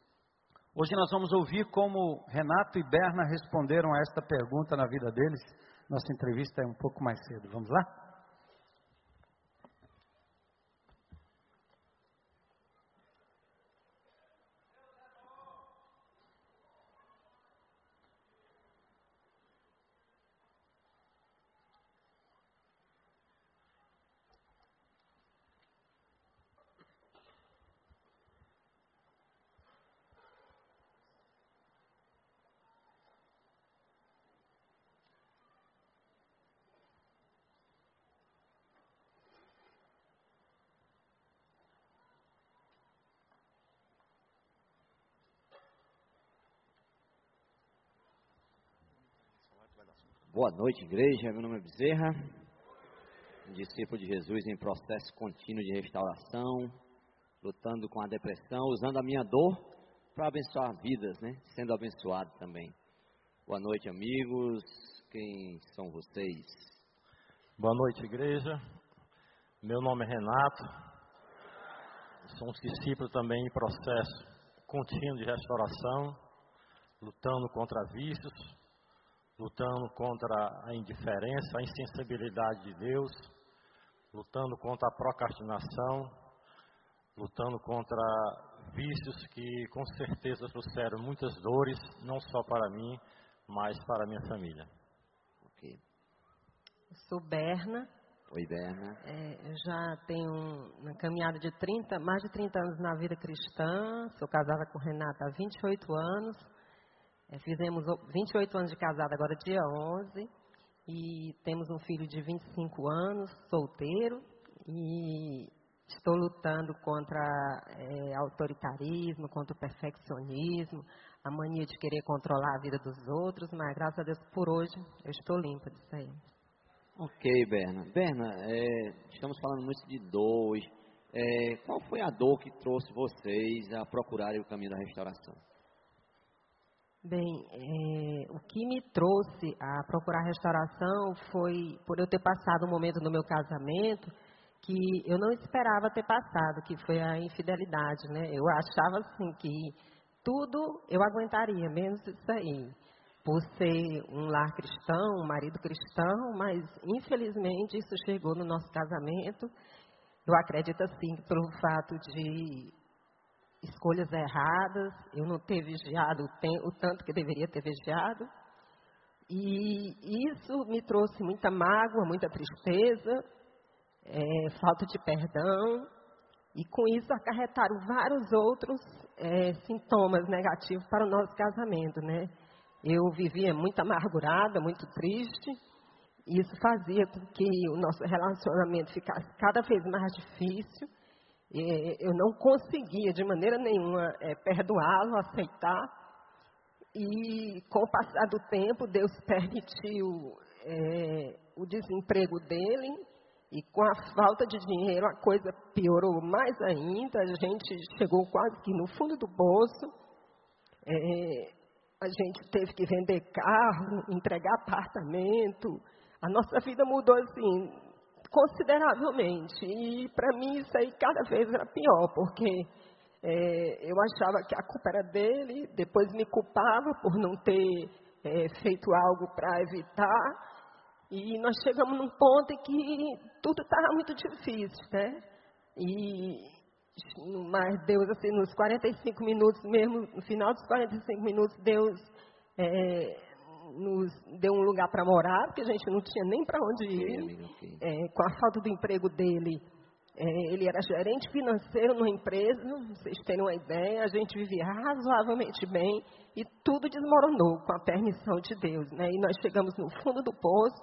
Hoje nós vamos ouvir como Renato e Berna responderam a esta pergunta na vida deles. Nossa entrevista é um pouco mais cedo. Vamos lá? Boa noite, igreja. Meu nome é Bezerra, discípulo de Jesus em processo contínuo de restauração, lutando com a depressão, usando a minha dor para abençoar vidas, né? Sendo abençoado também. Boa noite, amigos. Quem são vocês? Boa noite, igreja. Meu nome é Renato. Sou um discípulo também em processo contínuo de restauração, lutando contra vícios lutando contra a indiferença, a insensibilidade de Deus, lutando contra a procrastinação, lutando contra vícios que com certeza trouxeram muitas dores, não só para mim, mas para a minha família. Ok. Eu sou Berna, Oi, Berna. é, eu já tenho uma caminhada de 30, mais de 30 anos na vida cristã, sou casada com Renata há 28 anos, é, fizemos o- 28 anos de casada agora dia 11, e temos um filho de 25 anos, solteiro, e estou lutando contra é, autoritarismo, contra o perfeccionismo, a mania de querer controlar a vida dos outros, mas graças a Deus por hoje eu estou limpa disso aí. Ok, Berna. Berna, é, estamos falando muito de dor. É, qual foi a dor que trouxe vocês a procurarem o caminho da restauração? Bem, é, o que me trouxe a procurar restauração foi por eu ter passado um momento no meu casamento que eu não esperava ter passado, que foi a infidelidade, né? Eu achava assim que tudo eu aguentaria, menos isso aí. Por ser um lar cristão, um marido cristão, mas infelizmente isso chegou no nosso casamento. Eu acredito assim pelo fato de escolhas erradas, eu não ter vigiado o, tem- o tanto que deveria ter vigiado. E isso me trouxe muita mágoa, muita tristeza, é, falta de perdão. E com isso acarretaram vários outros é, sintomas negativos para o nosso casamento, né? Eu vivia muito amargurada, muito triste. E isso fazia com que o nosso relacionamento ficasse cada vez mais difícil. Eu não conseguia de maneira nenhuma eh, perdoá-lo, aceitar. E com o passar do tempo, Deus permitiu eh, o desemprego dele. E com a falta de dinheiro, a coisa piorou mais ainda. A gente chegou quase que no fundo do bolso. Eh, a gente teve que vender carro, entregar apartamento. A nossa vida mudou assim consideravelmente. E para mim isso aí cada vez era pior, porque é, eu achava que a culpa era dele, depois me culpava por não ter é, feito algo para evitar. E nós chegamos num ponto em que tudo estava muito difícil, né? E mas Deus, assim, nos 45 minutos mesmo, no final dos 45 minutos, Deus é, nos deu um lugar para morar, porque a gente não tinha nem para onde ir. amiga. É, com a falta do emprego dele, é, ele era gerente financeiro numa empresa, vocês terem uma ideia, a gente vivia razoavelmente bem e tudo desmoronou com a permissão de Deus. Né? E nós chegamos no fundo do poço,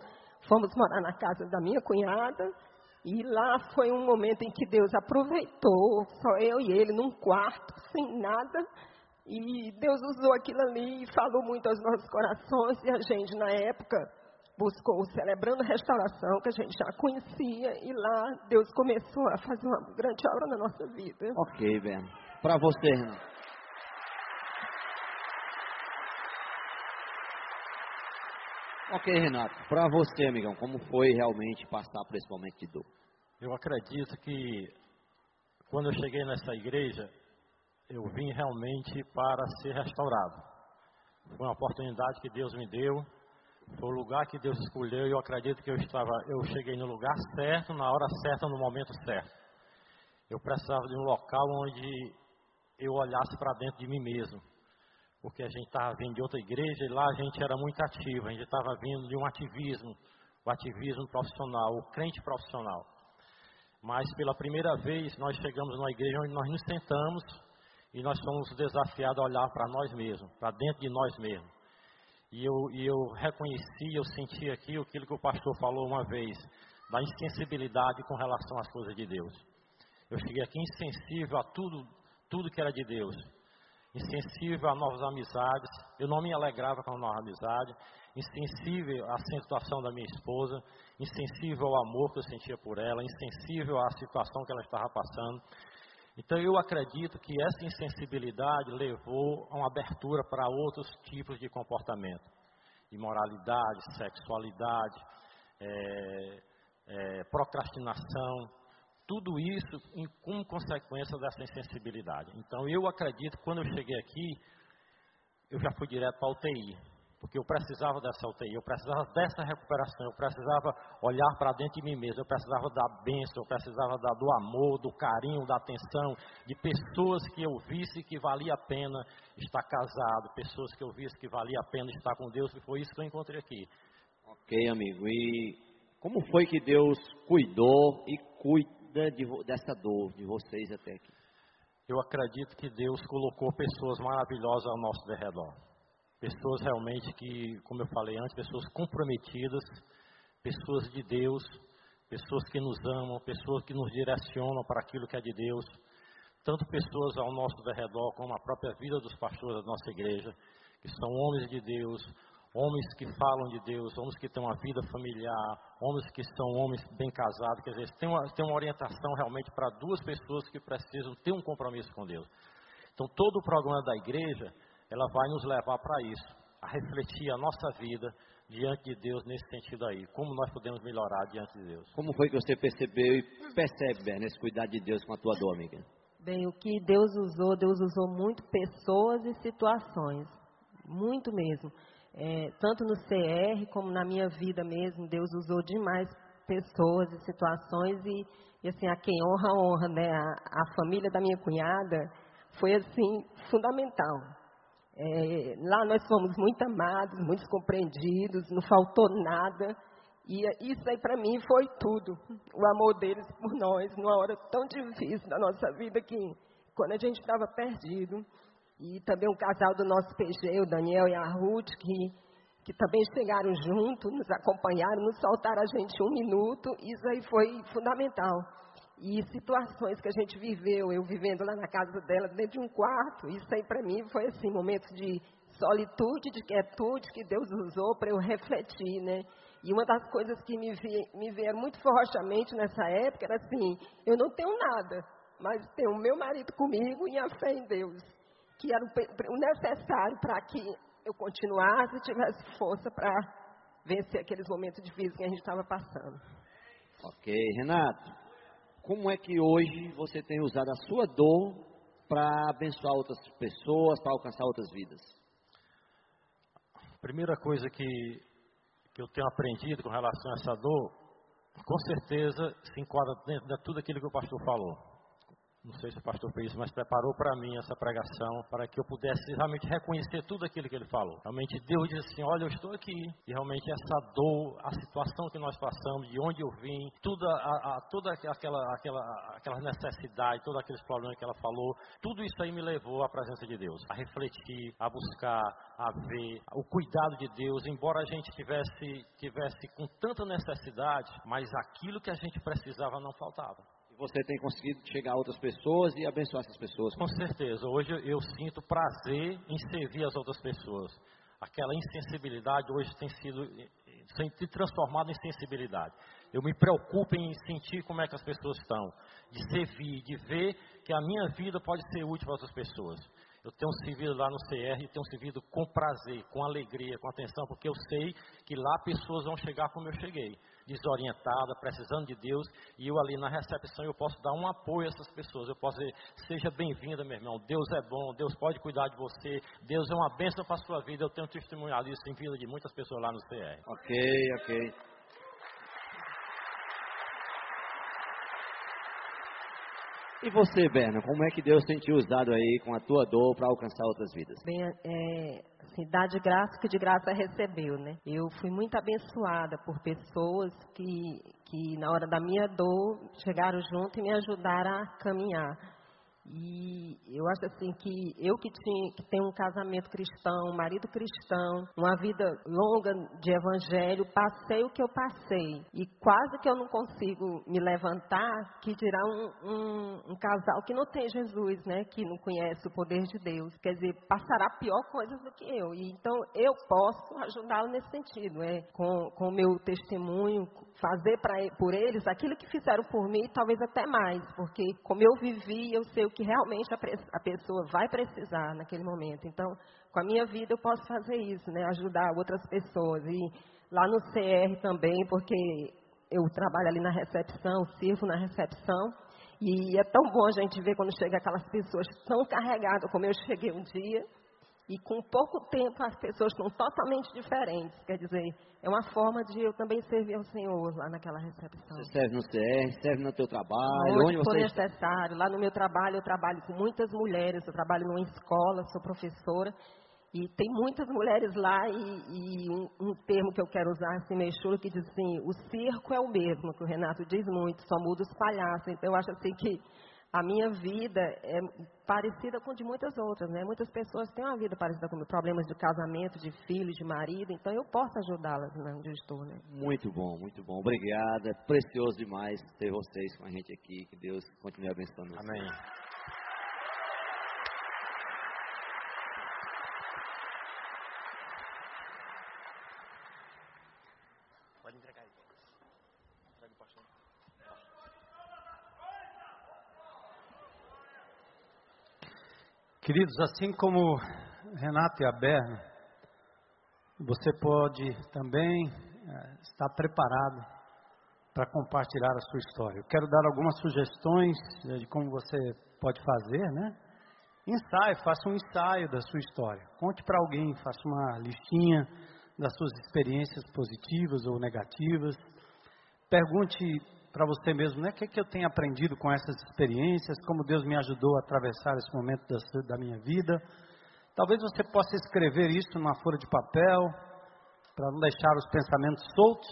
fomos morar na casa da minha cunhada, e lá foi um momento em que Deus aproveitou, só eu e ele, num quarto, sem nada, e Deus usou aquilo ali e falou muito aos nossos corações, e a gente, na época, buscou o Celebrando Restauração, que a gente já conhecia, e lá Deus começou a fazer uma grande obra na nossa vida. Ok, Berna. Para você, Renato. Ok, Renato. Para você, amigão, como foi realmente passar por esse momento de dor? Eu acredito que quando eu cheguei nessa igreja, eu vim realmente para ser restaurado. Foi uma oportunidade que Deus me deu, foi o lugar que Deus escolheu e eu acredito que eu estava, eu cheguei no lugar certo, na hora certa, no momento certo. Eu precisava de um local onde eu olhasse para dentro de mim mesmo, porque a gente estava vindo de outra igreja e lá a gente era muito ativo, a gente estava vindo de um ativismo, o ativismo profissional, o crente profissional. Mas pela primeira vez nós chegamos numa igreja onde nós nos sentamos e nós fomos desafiados a olhar para nós mesmos, para dentro de nós mesmos. E eu, e eu reconheci, eu senti aqui aquilo que o pastor falou uma vez, da insensibilidade com relação às coisas de Deus. Eu cheguei aqui insensível a tudo, tudo que era de Deus. Insensível a novas amizades. Eu não me alegrava com a nova amizade. Insensível à situação da minha esposa. Insensível ao amor que eu sentia por ela. Insensível à situação que ela estava passando. Então eu acredito que essa insensibilidade levou a uma abertura para outros tipos de comportamento. Imoralidade, sexualidade, é, é, procrastinação, tudo isso em, como consequência dessa insensibilidade. Então eu acredito que quando eu cheguei aqui, eu já fui direto para a UTI. Porque eu precisava dessa UTI, eu precisava dessa recuperação, eu precisava olhar para dentro de mim mesmo, eu precisava da bênção, eu precisava da, do amor, do carinho, da atenção, de pessoas que eu visse que valia a pena estar casado, pessoas que eu visse que valia a pena estar com Deus, e foi isso que eu encontrei aqui. Ok, amigo, e como foi que Deus cuidou e cuida de, dessa dor de vocês até aqui? Eu acredito que Deus colocou pessoas maravilhosas ao nosso redor pessoas realmente que, como eu falei antes, pessoas comprometidas, pessoas de Deus, pessoas que nos amam, pessoas que nos direcionam para aquilo que é de Deus, tanto pessoas ao nosso redor como a própria vida dos pastores da nossa igreja, que são homens de Deus, homens que falam de Deus, homens que têm uma vida familiar, homens que são homens bem casados, quer dizer, tem uma, tem uma orientação realmente para duas pessoas que precisam ter um compromisso com Deus. Então, todo o programa da igreja ela vai nos levar para isso, a refletir a nossa vida diante de Deus nesse sentido aí. Como nós podemos melhorar diante de Deus. Como foi que você percebeu e percebe, Ben, esse cuidado de Deus com a tua dor, amiga? Bem, o que Deus usou, Deus usou muito pessoas e situações. Muito mesmo. É, tanto no CR como na minha vida mesmo, Deus usou demais pessoas e situações e, e assim, a quem honra, honra, né? A, a família da minha cunhada foi assim, fundamental é, lá nós fomos muito amados, muito compreendidos, não faltou nada. E isso aí para mim foi tudo. O amor deles por nós, numa hora tão difícil da nossa vida que quando a gente estava perdido. E também o casal do nosso PG, o Daniel e a Ruth, que, que também chegaram junto, nos acompanharam, não soltaram a gente um minuto. Isso aí foi fundamental e situações que a gente viveu, eu vivendo lá na casa dela, dentro de um quarto, isso aí para mim foi assim, momentos de solitude, de quietude que Deus usou para eu refletir, né? E uma das coisas que me, vi, me vieram muito fortemente nessa época era assim, eu não tenho nada, mas tenho o meu marido comigo e a fé em Deus, que era o necessário para que eu continuasse e tivesse força para vencer aqueles momentos difíceis que a gente estava passando. Ok, Renato como é que hoje você tem usado a sua dor para abençoar outras pessoas, para alcançar outras vidas? Primeira coisa que, que eu tenho aprendido com relação a essa dor, com certeza se enquadra dentro de tudo aquilo que o pastor falou não sei se o pastor fez isso, mas preparou para mim essa pregação para que eu pudesse realmente reconhecer tudo aquilo que ele falou. Realmente Deus disse assim: Olha, eu estou aqui. E realmente essa dor, a situação que nós passamos, de onde eu vim, tudo a, a, toda aquela, aquela, aquela necessidade, todos aqueles problemas que ela falou, tudo isso aí me levou à presença de Deus, a refletir, a buscar, a ver o cuidado de Deus, embora a gente tivesse, tivesse com tanta necessidade, mas aquilo que a gente precisava não faltava você tem conseguido chegar a outras pessoas e abençoar essas pessoas. Com certeza. Hoje eu sinto prazer em servir as outras pessoas. Aquela insensibilidade hoje tem sido tem transformada em sensibilidade. Eu me preocupo em sentir como é que as pessoas estão, de servir, de ver que a minha vida pode ser útil para outras pessoas. Eu tenho servido lá no CR e tenho servido com prazer, com alegria, com atenção, porque eu sei que lá pessoas vão chegar como eu cheguei desorientada, precisando de Deus, e eu ali na recepção eu posso dar um apoio a essas pessoas. Eu posso dizer, seja bem-vinda, meu irmão. Deus é bom, Deus pode cuidar de você, Deus é uma bênção para a sua vida. Eu tenho testemunhado isso em vida de muitas pessoas lá no CR. Ok, ok. E você, Berna, como é que Deus tem te usado aí com a tua dor para alcançar outras vidas? Bem, é, assim, dá de graça que de graça recebeu, né? Eu fui muito abençoada por pessoas que, que na hora da minha dor chegaram junto e me ajudaram a caminhar. E eu acho assim que eu que, tinha, que tenho um casamento cristão, um marido cristão, uma vida longa de evangelho, passei o que eu passei. E quase que eu não consigo me levantar, que dirá um, um, um casal que não tem Jesus, né? Que não conhece o poder de Deus. Quer dizer, passará pior coisas do que eu. E, então eu posso ajudá-lo nesse sentido, é, com o meu testemunho, fazer pra, por eles aquilo que fizeram por mim, talvez até mais, porque como eu vivi, eu sei o que realmente a, a pessoa vai precisar naquele momento. Então, com a minha vida eu posso fazer isso, né? Ajudar outras pessoas. E lá no CR também, porque eu trabalho ali na recepção, sirvo na recepção. E é tão bom a gente ver quando chega aquelas pessoas tão carregadas como eu cheguei um dia. E com pouco tempo as pessoas estão totalmente diferentes. Quer dizer, é uma forma de eu também servir ao Senhor lá naquela recepção. Você serve no CR, serve no teu trabalho, onde, onde for necessário. Lá no meu trabalho, eu trabalho com muitas mulheres, eu trabalho numa escola, sou professora. E tem muitas mulheres lá, e, e um, um, termo que eu quero usar assim, meio chulo, que diz assim: o circo é o mesmo, que o Renato diz muito, só muda os palhaços. Então eu acho assim que a minha vida é parecida com de muitas outras, né? Muitas pessoas têm uma vida parecida com problemas de casamento, de filho, de marido, então eu posso ajudá-las né, onde eu estou, né? Muito bom, muito bom. Obrigada. É precioso demais ter vocês com a gente aqui. Que Deus continue abençoando. Amém. Queridos, assim como Renato e a Berna, você pode também é, estar preparado para compartilhar a sua história. Eu quero dar algumas sugestões de como você pode fazer, né? Ensaio, faça um ensaio da sua história. Conte para alguém, faça uma listinha das suas experiências positivas ou negativas. Pergunte para você mesmo, né? O que, é que eu tenho aprendido com essas experiências? Como Deus me ajudou a atravessar esse momento da, da minha vida? Talvez você possa escrever isso numa folha de papel, para não deixar os pensamentos soltos.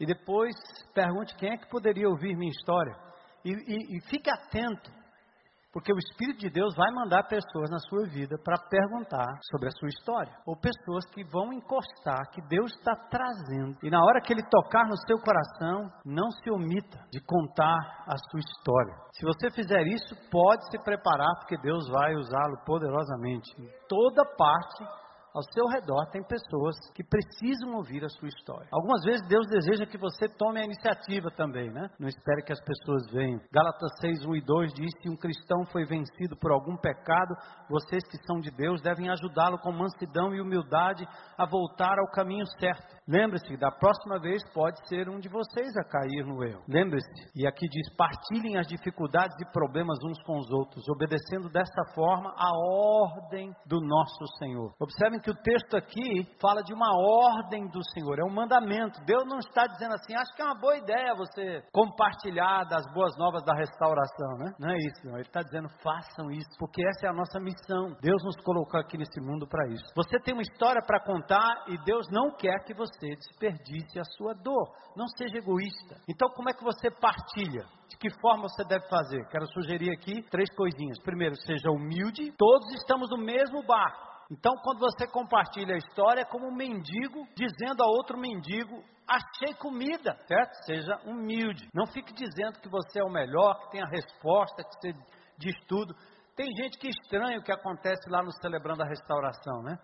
E depois pergunte quem é que poderia ouvir minha história. E, e, e fique atento porque o Espírito de Deus vai mandar pessoas na sua vida para perguntar sobre a sua história. Ou pessoas que vão encostar, que Deus está trazendo. E na hora que Ele tocar no seu coração, não se omita de contar a sua história. Se você fizer isso, pode se preparar, porque Deus vai usá-lo poderosamente. Em toda parte ao seu redor tem pessoas que precisam ouvir a sua história. Algumas vezes Deus deseja que você tome a iniciativa também, né? Não espere que as pessoas venham. Gálatas 6, 1 e 2 diz: Se um cristão foi vencido por algum pecado, vocês que são de Deus devem ajudá-lo com mansidão e humildade a voltar ao caminho certo. Lembre-se, da próxima vez pode ser um de vocês a cair no erro. Lembre-se, e aqui diz: partilhem as dificuldades e problemas uns com os outros, obedecendo desta forma a ordem do nosso Senhor. Observem que o texto aqui fala de uma ordem do Senhor, é um mandamento. Deus não está dizendo assim, acho que é uma boa ideia você compartilhar das boas novas da restauração, né? Não é isso, não. Ele está dizendo, façam isso, porque essa é a nossa missão. Deus nos colocou aqui nesse mundo para isso. Você tem uma história para contar e Deus não quer que você desperdice a sua dor. Não seja egoísta. Então, como é que você partilha? De que forma você deve fazer? Quero sugerir aqui três coisinhas. Primeiro, seja humilde. Todos estamos no mesmo barco. Então, quando você compartilha a história, é como um mendigo dizendo a outro mendigo: Achei comida, certo? Seja humilde. Não fique dizendo que você é o melhor, que tem a resposta, que você diz tudo. Tem gente que estranha o que acontece lá no Celebrando a Restauração, né?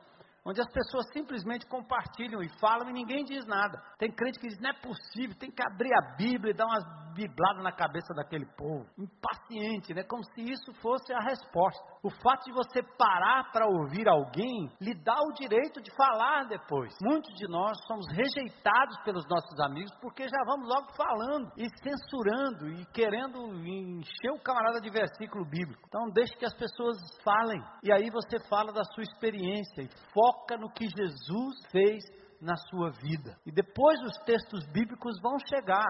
Onde as pessoas simplesmente compartilham e falam e ninguém diz nada. Tem crente que diz: não é possível, tem que abrir a Bíblia e dar umas bibladas na cabeça daquele povo. Impaciente, né? Como se isso fosse a resposta. O fato de você parar para ouvir alguém lhe dá o direito de falar depois. Muitos de nós somos rejeitados pelos nossos amigos porque já vamos logo falando e censurando e querendo encher o camarada de versículo bíblico. Então, deixe que as pessoas falem. E aí você fala da sua experiência e foca foca no que Jesus fez na sua vida. E depois os textos bíblicos vão chegar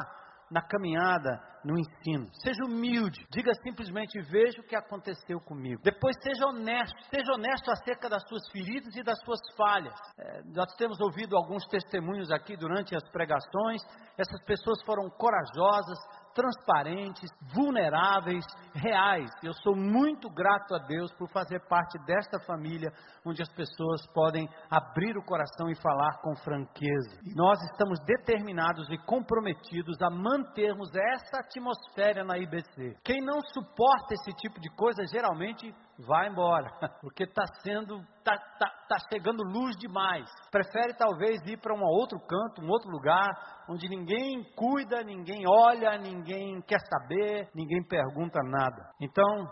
na caminhada, no ensino. Seja humilde, diga simplesmente: veja o que aconteceu comigo. Depois seja honesto, seja honesto acerca das suas feridas e das suas falhas. É, nós temos ouvido alguns testemunhos aqui durante as pregações. Essas pessoas foram corajosas, transparentes, vulneráveis, reais. Eu sou muito grato a Deus por fazer parte desta família onde as pessoas podem abrir o coração e falar com franqueza. E nós estamos determinados e comprometidos a mantermos essa atmosfera na IBC. Quem não suporta esse tipo de coisa geralmente vai embora, porque está sendo, está tá, tá chegando luz demais. Prefere talvez ir para um outro canto, um outro lugar, onde ninguém cuida, ninguém olha, ninguém quer saber, ninguém pergunta nada. Então,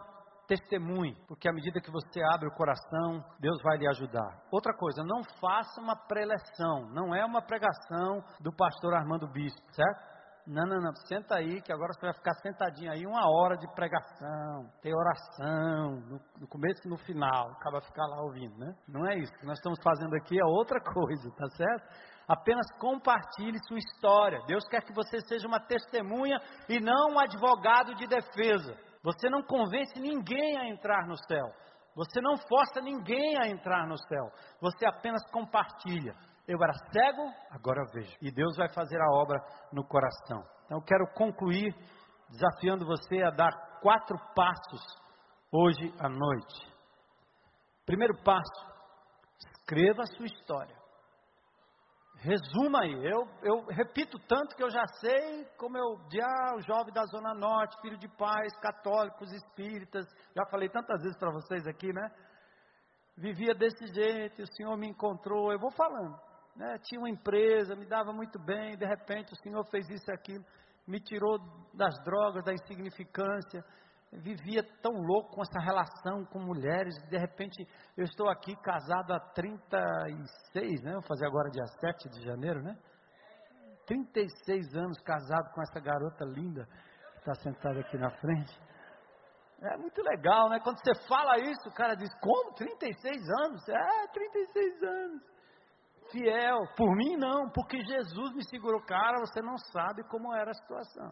testemunhe, porque à medida que você abre o coração, Deus vai lhe ajudar. Outra coisa, não faça uma preleção, não é uma pregação do pastor Armando Bispo, certo? Não, não, não, senta aí, que agora você vai ficar sentadinho aí uma hora de pregação, ter oração, no, no começo e no final, acaba ficar lá ouvindo, né? Não é isso. O que nós estamos fazendo aqui é outra coisa, tá certo? Apenas compartilhe sua história. Deus quer que você seja uma testemunha e não um advogado de defesa. Você não convence ninguém a entrar no céu. Você não força ninguém a entrar no céu. Você apenas compartilha. Eu era cego, agora vejo. E Deus vai fazer a obra no coração. Então eu quero concluir desafiando você a dar quatro passos hoje à noite. Primeiro passo: escreva a sua história. Resuma aí. Eu, eu repito tanto que eu já sei como eu, ah, o jovem da Zona Norte, filho de pais, católicos, espíritas. Já falei tantas vezes para vocês aqui, né? Vivia desse jeito, o Senhor me encontrou. Eu vou falando. Né? Tinha uma empresa, me dava muito bem, de repente o Senhor fez isso e aquilo, me tirou das drogas, da insignificância. vivia tão louco com essa relação com mulheres, de repente eu estou aqui casado há 36, né? Vou fazer agora dia 7 de janeiro, né? 36 anos casado com essa garota linda que está sentada aqui na frente. É muito legal, né? Quando você fala isso, o cara diz: Como? 36 anos? É, 36 anos fiel. Por mim, não, porque Jesus me segurou. Cara, você não sabe como era a situação.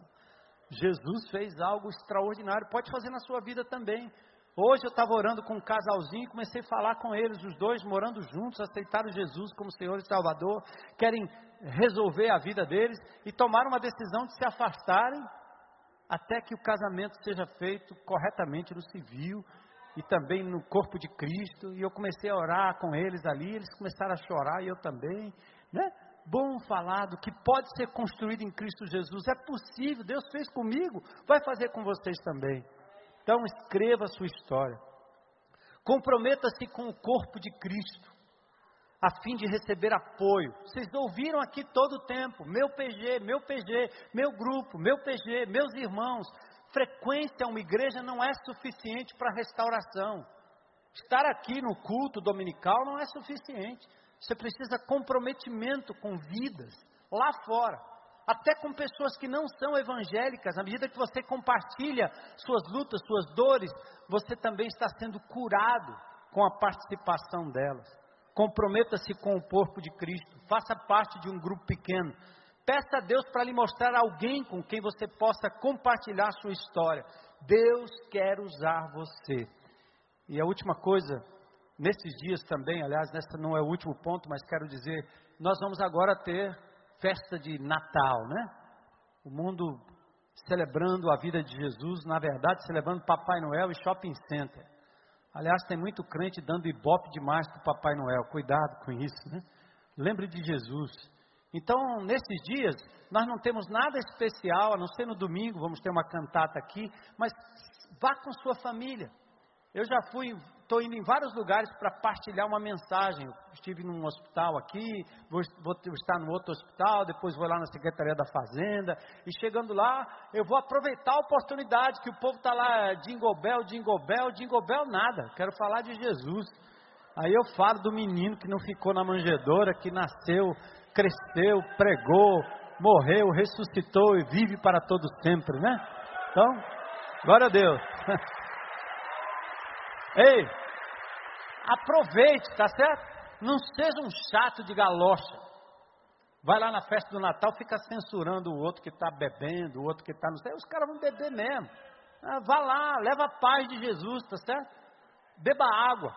Jesus fez algo extraordinário. Pode fazer na sua vida também. Hoje eu estava orando com um casalzinho, comecei a falar com eles, os dois morando juntos, aceitaram Jesus como Senhor e Salvador, querem resolver a vida deles e tomaram uma decisão de se afastarem até que o casamento seja feito corretamente no civil, e também no corpo de Cristo, e eu comecei a orar com eles ali, eles começaram a chorar e eu também, né? Bom falar do que pode ser construído em Cristo Jesus, é possível, Deus fez comigo, vai fazer com vocês também. Então escreva a sua história. Comprometa-se com o corpo de Cristo, a fim de receber apoio. Vocês ouviram aqui todo o tempo: meu PG, meu PG, meu grupo, meu PG, meus irmãos frequência a uma igreja não é suficiente para restauração. Estar aqui no culto dominical não é suficiente. Você precisa comprometimento com vidas lá fora, até com pessoas que não são evangélicas. À medida que você compartilha suas lutas, suas dores, você também está sendo curado com a participação delas. Comprometa-se com o corpo de Cristo, faça parte de um grupo pequeno. Peça a Deus para lhe mostrar alguém com quem você possa compartilhar sua história. Deus quer usar você. E a última coisa, nesses dias também, aliás, nessa não é o último ponto, mas quero dizer, nós vamos agora ter festa de Natal, né? O mundo celebrando a vida de Jesus, na verdade, celebrando Papai Noel e Shopping Center. Aliás, tem muito crente dando ibope demais para o Papai Noel. Cuidado com isso, né? Lembre de Jesus. Então, nesses dias, nós não temos nada especial, a não ser no domingo, vamos ter uma cantata aqui, mas vá com sua família. Eu já fui, estou indo em vários lugares para partilhar uma mensagem. estive num hospital aqui, vou, vou, estar no outro hospital, depois vou lá na Secretaria da Fazenda. E chegando lá, eu vou aproveitar a oportunidade que o povo está lá, Bell, Jingle Bell nada. Quero falar de Jesus. Aí eu falo do menino que não ficou na manjedoura, que nasceu cresceu, pregou, morreu, ressuscitou e vive para todo sempre, né? Então, glória a Deus. Ei, aproveite, tá certo? Não seja um chato de galocha. Vai lá na festa do Natal, fica censurando o outro que está bebendo, o outro que está no céu. Os caras vão beber mesmo. Ah, vá lá, leva a paz de Jesus, tá certo? Beba água.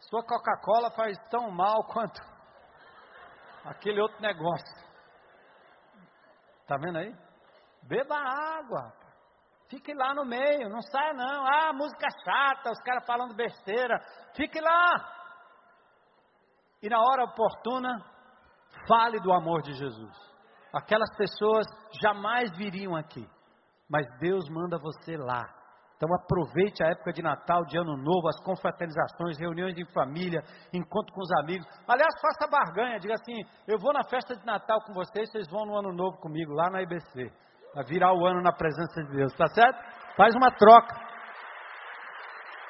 Sua Coca-Cola faz tão mal quanto aquele outro negócio. Tá vendo aí? Beba água. Fique lá no meio, não saia não. Ah, música chata, os caras falando besteira. Fique lá. E na hora oportuna, fale do amor de Jesus. Aquelas pessoas jamais viriam aqui, mas Deus manda você lá então aproveite a época de Natal, de Ano Novo, as confraternizações, reuniões de família, encontro com os amigos. Aliás, faça barganha, diga assim: eu vou na festa de Natal com vocês, vocês vão no Ano Novo comigo, lá na IBC. Vai virar o ano na presença de Deus, tá certo? Faz uma troca.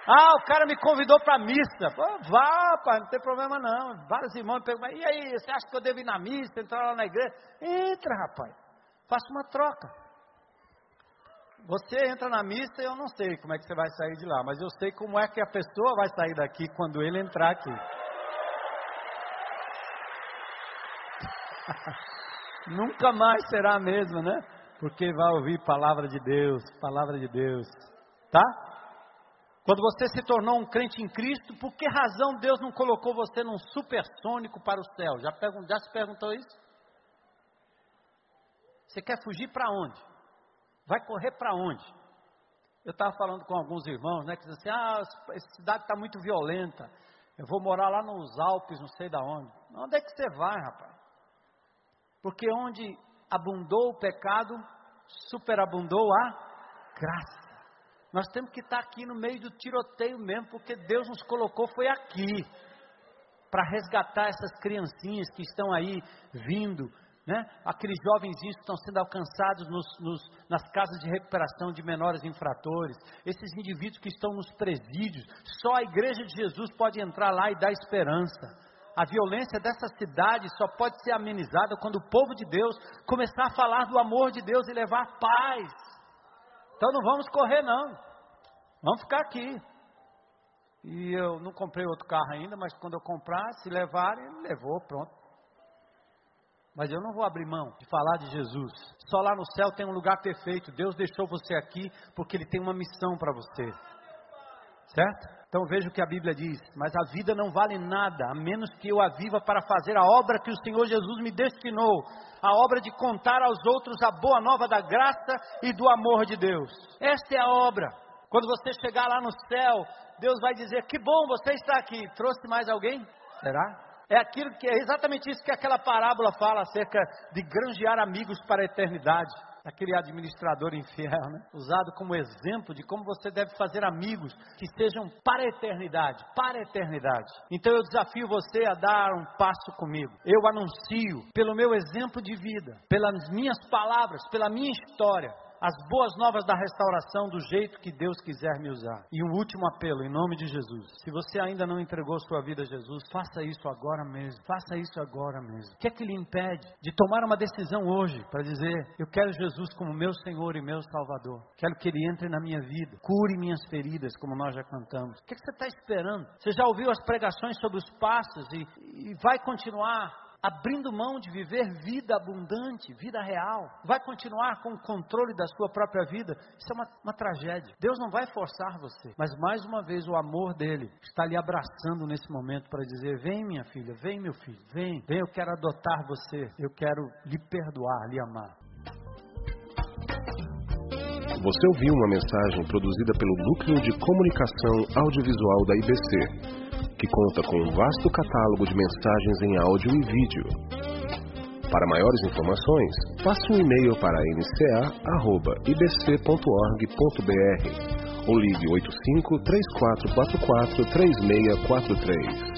Ah, o cara me convidou para a missa. Pô, vá, pai, não tem problema não. Vários irmãos me perguntam, e aí, você acha que eu devo ir na missa, entrar lá na igreja? Entra, rapaz. Faça uma troca. Você entra na missa e eu não sei como é que você vai sair de lá, mas eu sei como é que a pessoa vai sair daqui quando ele entrar aqui. Nunca mais será a mesma, né? Porque vai ouvir palavra de Deus, palavra de Deus. Tá? Quando você se tornou um crente em Cristo, por que razão Deus não colocou você num supersônico para o céu? Já, já se perguntou isso? Você quer fugir para onde? Vai correr para onde? Eu estava falando com alguns irmãos, né, que dizem assim, ah, essa cidade está muito violenta, eu vou morar lá nos Alpes, não sei da onde. Onde é que você vai, rapaz? Porque onde abundou o pecado, superabundou a graça. Nós temos que estar aqui no meio do tiroteio mesmo, porque Deus nos colocou foi aqui para resgatar essas criancinhas que estão aí vindo, né? aqueles jovenzinhos que estão sendo alcançados nos, nos, nas casas de recuperação de menores infratores, esses indivíduos que estão nos presídios. Só a igreja de Jesus pode entrar lá e dar esperança. A violência dessa cidade só pode ser amenizada quando o povo de Deus começar a falar do amor de Deus e levar paz. Então não vamos correr, não. Vamos ficar aqui. E eu não comprei outro carro ainda, mas quando eu comprar, se levarem, levou, pronto. Mas eu não vou abrir mão de falar de Jesus. Só lá no céu tem um lugar perfeito. Deus deixou você aqui porque Ele tem uma missão para você. Certo? Então veja o que a Bíblia diz: Mas a vida não vale nada, a menos que eu a viva para fazer a obra que o Senhor Jesus me destinou a obra de contar aos outros a boa nova da graça e do amor de Deus. Esta é a obra. Quando você chegar lá no céu, Deus vai dizer: Que bom você está aqui. Trouxe mais alguém? Será? É aquilo que é exatamente isso que aquela parábola fala acerca de granjear amigos para a eternidade aquele administrador infiel, né? usado como exemplo de como você deve fazer amigos que sejam para a eternidade, para a eternidade. Então eu desafio você a dar um passo comigo. Eu anuncio pelo meu exemplo de vida, pelas minhas palavras, pela minha história, as boas novas da restauração do jeito que Deus quiser me usar. E um último apelo, em nome de Jesus. Se você ainda não entregou sua vida a Jesus, faça isso agora mesmo. Faça isso agora mesmo. O que é que lhe impede de tomar uma decisão hoje para dizer: Eu quero Jesus como meu Senhor e meu Salvador. Quero que Ele entre na minha vida, cure minhas feridas, como nós já cantamos. O que, é que você está esperando? Você já ouviu as pregações sobre os passos e, e vai continuar abrindo mão de viver vida abundante, vida real, vai continuar com o controle da sua própria vida, isso é uma, uma tragédia. Deus não vai forçar você, mas mais uma vez o amor dele está lhe abraçando nesse momento para dizer: vem, minha filha, vem, meu filho, vem, vem, eu quero adotar você, eu quero lhe perdoar, lhe amar. Você ouviu uma mensagem produzida pelo Núcleo de Comunicação Audiovisual da IBC que conta com um vasto catálogo de mensagens em áudio e vídeo. Para maiores informações, passe um e-mail para nca.ibc.org.br ou ligue 85 3444 3643.